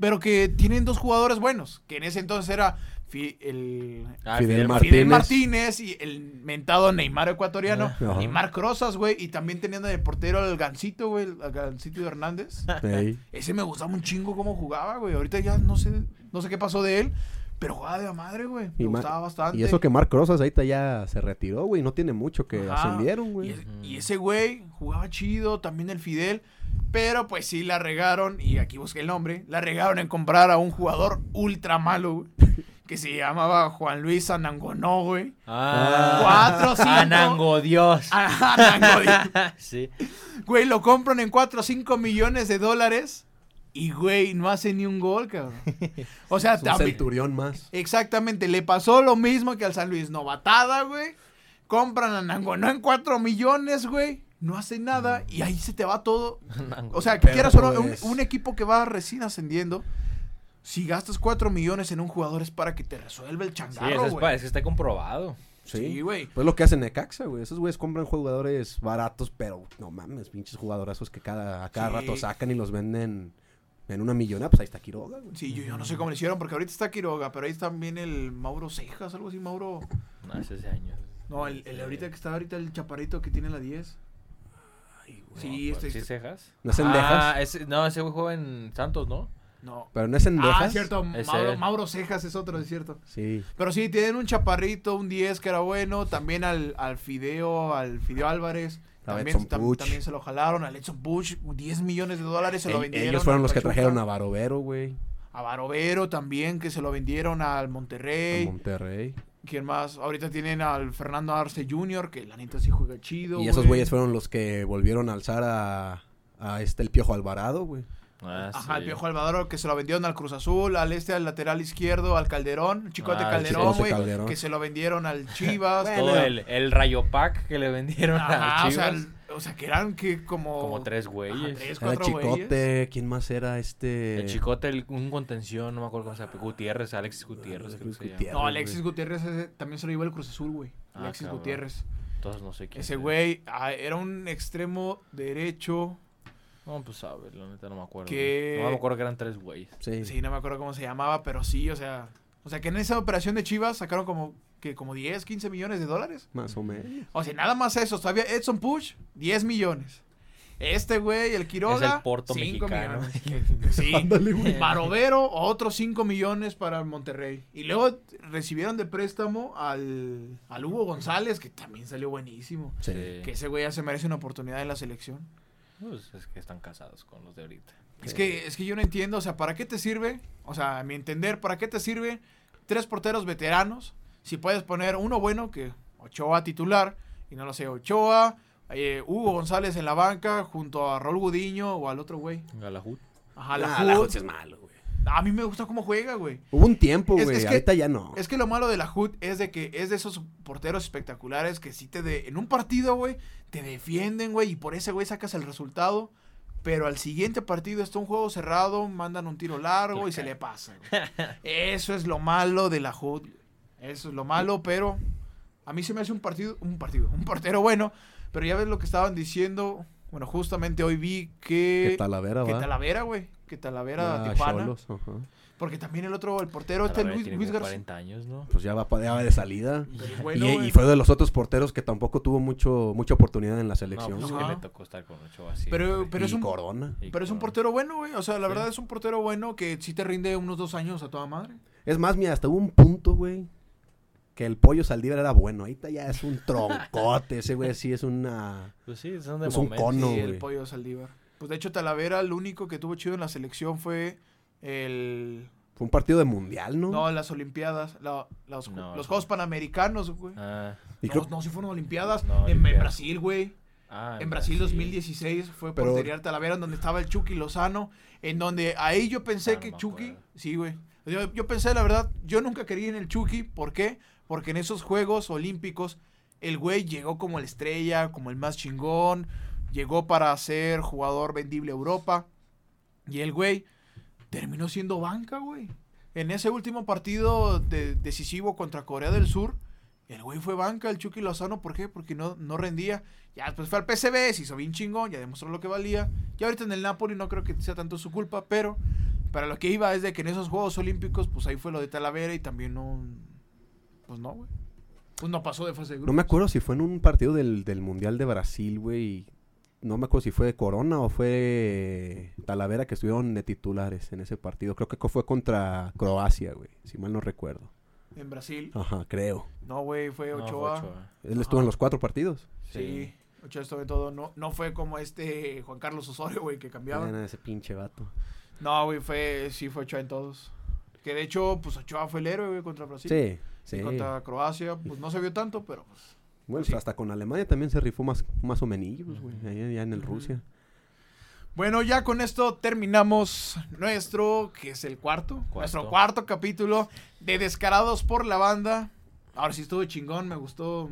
pero que tienen dos jugadores buenos, que en ese entonces era Fi- el Ah, Fidel Fidel Martínez. Fidel Martínez y el mentado Neymar ecuatoriano. Ajá. Neymar Crozas, güey. Y también teniendo de portero al Gancito, güey. Al Gancito Hernández. Ey. *laughs* Ese me gustaba un chingo cómo jugaba, güey. Ahorita ya no sé, no sé qué pasó de él. Pero jugaba de la madre, güey. Me Y, gustaba bastante. y eso que Marc Rosas ahorita ya se retiró, güey, no tiene mucho que Ajá. ascendieron, Y, güey. es- y ese güey jugaba chido, también el Fidel. Pero pues sí la regaron, y aquí busqué el nombre, la regaron en comprar a un jugador ultra malo, güey, *laughs* que se llamaba Juan Luis Anangonó, güey. Ah, Cuatro, cinco. Anango Dios. Anangonó. *laughs* sí. Güey, lo compran en 4 o 5 millones de dólares y, güey, no hace ni un gol, cabrón. O sea, Es un también- centurión más. exactamente, le pasó lo mismo que al San Luis. Novatada, güey. Compran a Nangonó en 4 millones, güey. No hace nada y ahí se te va todo. *laughs* O sea, que quieras o no, un, un equipo que va recién ascendiendo, si gastas 4 millones en un jugador es para que te resuelva el Sí, changarro, eso es, güey. pa- es que está comprobado. Sí, güey. Pues lo que hacen Necaxa, güey. Esos güeyes compran jugadores baratos, pero no mames, pinches jugadorazos que cada, a cada Sí. rato sacan y los venden en una millona. Pues ahí está Quiroga, güey. Sí, yo, yo no sé cómo le hicieron, porque ahorita está Quiroga, pero ahí está también el Mauro Cejas, algo así, Mauro. No, hace ese año. No, el, el ahorita que está ahorita el chaparrito que tiene la 10. Sí, este, ¿Sí este- cejas? ¿No es en ah, Dejas? ese- no, ese güey juega en Santos, ¿no? No. Pero no es en Ah, Dejas. cierto, Ese Mauro, es. Mauro Cejas es otro, es cierto. Sí. Pero sí, tienen un chaparrito, un 10 que era bueno, también al, al Fideo, al Fideo Álvarez. También, tam- también se lo jalaron, al Edson Puch, 10 millones de dólares se lo vendieron. ellos fueron los que trajeron a Barovero, güey. A Barovero también, que se lo vendieron al Monterrey. Monterrey. ¿Quién más? Ahorita tienen al Fernando Arce Jr., que la neta sí juega chido. Y esos güey. güeyes fueron los que volvieron a alzar a, a este el Piojo Alvarado, güey. Ah, Ajá, el sí. viejo Alvador que se lo vendieron al Cruz Azul, al este, al lateral izquierdo, al Calderón, Chicote Ah, el Calderón, Chicote güey, Calderón. que se lo vendieron al *laughs* Chivas. Bueno, Todo el, el Rayo Pack que le vendieron Ajá, a o sea, Chivas. el- o sea, que eran que como... como tres Ajá, güeyes. tres, Era el cuatro güeyes. Chicote, ¿quién más era este? El chicote, el- un contención, no me acuerdo cómo se llama. Gutiérrez, Alexis Gutiérrez. creo que se llama. Gutiérrez. No, Alexis Gutiérrez ese también se lo llevó el Cruz Azul, güey. Ah, Alexis cabrón. Gutiérrez. Entonces no sé quién. Ese güey ah, era un extremo derecho. No, pues a ver, la neta no me acuerdo. Que- No me acuerdo que eran tres güeyes. Sí. Sí, no me acuerdo cómo se llamaba, pero sí, o sea... O sea, que en esa operación de Chivas sacaron como, que como 10, 15 millones de dólares. Más o menos. O sea, nada más eso. Todavía Edson Push, 10 millones. Este güey, el Quiroga, Es el Porto 5 mexicano. millones. *laughs* Sí. Ándale, güey. Barovero, otros 5 millones para Monterrey. Y luego recibieron de préstamo al, al Hugo González, que también salió buenísimo. Sí. Que ese güey ya se merece una oportunidad en la selección. Pues es que están casados con los de ahorita. Es que, es que yo no entiendo, o sea, ¿para qué te sirve? O sea, a mi entender, ¿para qué te sirve tres porteros veteranos? Si puedes poner uno bueno, que Ochoa titular, y no lo sé, Ochoa, eh, Hugo González en la banca, junto a Raúl Gudiño o al otro güey. Galahut. Ajá, la la Hood. Hood sí es malo. A mí me gusta cómo juega, güey. Hubo un tiempo, Es- güey. es que- Ahorita ya no. Es que lo malo de la HUD es de que es de esos porteros espectaculares que sí te de, en un partido, güey, te defienden, güey, y por ese güey sacas el resultado. Pero al siguiente partido está un juego cerrado, mandan un tiro largo y se le pasa. güey. *laughs* Eso es lo malo de la HUD. Eso es lo malo, pero a mí se me hace un partido, un partido, un portero bueno. Pero ya ves lo que estaban diciendo. Bueno, justamente hoy vi que. Que Talavera que va. Talavera, güey. Que Talavera Ah, Tijuana. Cholos. Porque también el otro, el portero, este Luis, tiene Luis García. 40 años, ¿no? Pues ya va, pa- ya va de salida. Y- bueno, y, fue de los otros porteros que tampoco tuvo mucho mucha oportunidad en la No, selección. pues Ajá. que le tocó estar con Ochoa así. Pero- pero es un- Corona. Pero es un portero bueno, güey. O sea, la Sí. verdad es un portero bueno que sí te rinde unos dos años a toda madre. Es más, mira, hasta hubo un punto, güey, que el pollo Saldívar era bueno. Ahorita ya es un troncote. Ese güey sí es una... Pues sí, son de Es un cono. No, sí, el güey. pollo Saldívar. Pues de hecho, Talavera, lo único que tuvo chido en la selección fue el. Fue un partido de mundial, ¿no? No, las Olimpiadas. la- los, No, los Juegos Panamericanos, güey. Ah, Y no, creo- no, sí fueron Olimpiadas. No, en. Brasil, güey. ah, En Brasil 2016 fue Pero- portería Talavera, en donde estaba el Chucky Lozano. En donde ahí yo pensé Ah, que Chucky. acuerdo. Sí, güey. Yo, yo pensé, la verdad, yo nunca quería en el Chucky. ¿Por qué? Porque en esos Juegos Olímpicos, el güey llegó como la estrella, como el más chingón. Llegó para ser jugador vendible a Europa. Y el güey terminó siendo banca, güey. En ese último partido de- decisivo contra Corea del Sur, el güey fue banca, el Chucky Lozano. ¿Por qué? Porque no, no rendía. Ya después fue al PCB, se hizo bien chingón, ya demostró lo que valía. Y ahorita en el Napoli no creo que sea tanto su culpa, pero para lo que iba es de que en esos Juegos Olímpicos, pues ahí fue lo de Talavera y también no. Pues no, güey. Pues no pasó de fase de grupos. No me acuerdo si fue en un partido del, del Mundial de Brasil, güey. No me acuerdo si fue Corona o fue Talavera que estuvieron de titulares en ese partido. Creo que fue contra Croacia, güey. Si mal no recuerdo. En Brasil. Ajá, creo. No, güey, fue No, fue Ochoa. Él estuvo en los cuatro partidos. Sí. Ochoa estuvo en todo. No, no fue como este Juan Carlos Osorio, güey, que cambiaba. Era ese pinche vato. No, güey, fue, sí fue Ochoa en todos. Que de hecho, pues Ochoa fue el héroe, güey, contra Brasil. Sí, sí. Y contra Croacia, pues no se vio tanto, pero pues. Bueno, sí. hasta con Alemania también se rifó más, más o menos, güey. Allá, allá en el. Rusia. Bueno, ya con esto terminamos nuestro, que es el cuarto, Cuarto. nuestro cuarto capítulo de Descarados por la Banda. Ahora sí estuvo chingón, me gustó,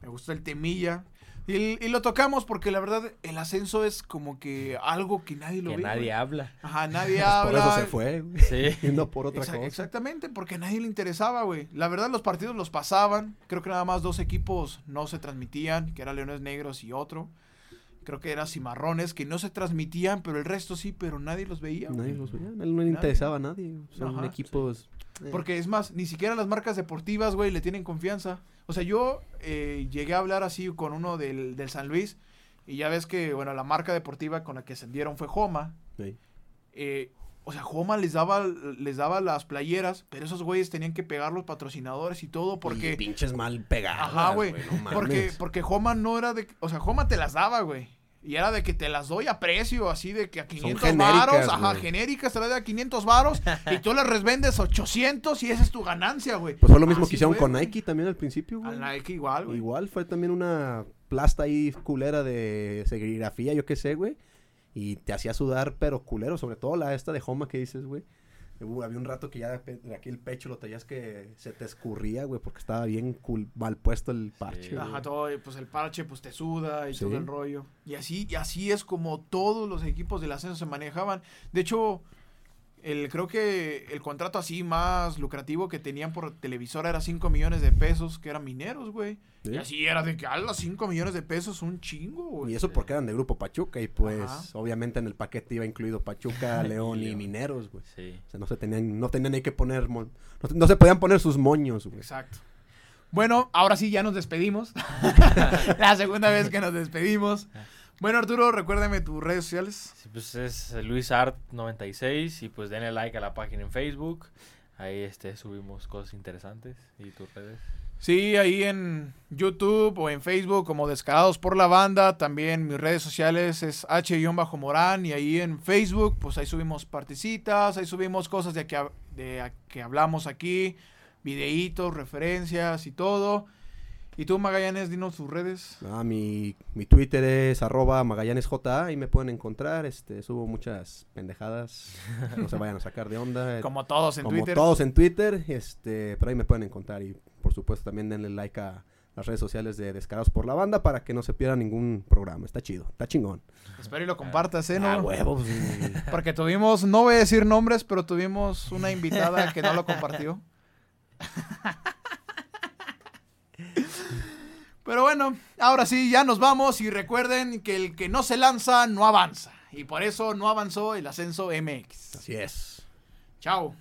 me gustó el temilla. Y, y lo tocamos porque la verdad el ascenso es como que algo que nadie lo Que ve. nadie güey. habla. Ajá, nadie *laughs* Por habla. eso se fue, güey. Sí. *laughs* Y no por otra cosa. Exactamente, porque a nadie le interesaba, güey. La verdad, los partidos los pasaban. Creo que nada más dos equipos no se transmitían, que eran Leones Negros y otro. Creo que eran Cimarrones, que no se transmitían, pero el resto sí, pero nadie los veía. güey. Nadie los veía. Él no le interesaba a nadie. Son Ajá, equipos. eh, Porque es más, ni siquiera las marcas deportivas, güey, le tienen confianza. O sea, yo eh, llegué a hablar así con uno del, del San Luis. Y ya ves que, bueno, la marca deportiva con la que ascendieron fue Joma. sí. Eh, o sea, Joma les daba, les daba las playeras, pero esos güeyes tenían que pegar los patrocinadores y todo porque... Y pinches mal pegadas. Ajá, güey. no porque, porque Joma no era de... O sea, Joma te las daba, güey. Y era de que te las doy a precio, así de que a 500 genéricas, varos, ajá, güey. genéricas, te las doy a 500 varos *laughs* y tú las revendes 800 y esa es tu ganancia, güey. Pues fue lo mismo Así que hicieron fue, con. Nike también al principio, güey. Nike igual, güey. Igual fue también una plasta ahí culera de serigrafía, yo qué sé, güey. Y te hacía sudar, pero culero, sobre todo la esta de Homa que dices, güey. Hubo- había un rato que ya de, aquí el pecho lo traías que se te escurría, güey, porque estaba bien mal puesto el parche. Sí. Ajá, todo, y pues el parche pues te suda y Sí. todo el rollo. Y así, y así es como todos los equipos del ascenso se manejaban. De hecho, el, creo que el contrato así más lucrativo que tenían por televisora era 5 millones de pesos, que eran mineros, güey. Sí. Y así era de que a los 5 millones de pesos un chingo, güey. Y eso porque eran de Grupo Pachuca y pues Ajá. obviamente en el paquete iba incluido Pachuca, *laughs* León y. Mineros, güey. Sí. O sea, no se tenían, no tenían ni que poner, no, no se podían poner sus moños, güey. Exacto. Bueno, ahora sí ya nos despedimos. *laughs* *laughs* La segunda vez que nos despedimos. Bueno, Arturo, recuérdame tus redes sociales. Sí, pues es luisart96 y pues denle like a la página en Facebook. Ahí este subimos cosas interesantes y tus redes. Sí, ahí en YouTube o en Facebook como Descarados por la Banda. También mis redes sociales es H-Morán y ahí en Facebook pues ahí subimos partecitas, ahí subimos cosas de que, de que hablamos aquí, videitos, referencias y todo. Y tú Magallanes, dinos tus redes. Ah, mi, mi Twitter es arroba magallanesja, ahí me pueden encontrar, este, subo muchas pendejadas, *laughs* no se vayan a sacar de onda. Como todos en como Twitter. todos en Twitter, este, pero ahí me pueden encontrar y por supuesto también denle like a las redes sociales de Descarados por la Banda para que no se pierda ningún programa, está chido, está chingón. Espero y lo compartas, ¿eh? Ah, ¿no? huevos. Porque tuvimos, no voy a decir nombres, pero tuvimos una invitada que no lo compartió. *laughs* Pero bueno, ahora sí, ya nos vamos y recuerden que el que no se lanza no avanza. Y por eso no avanzó el ascenso MX. Así es. Chao.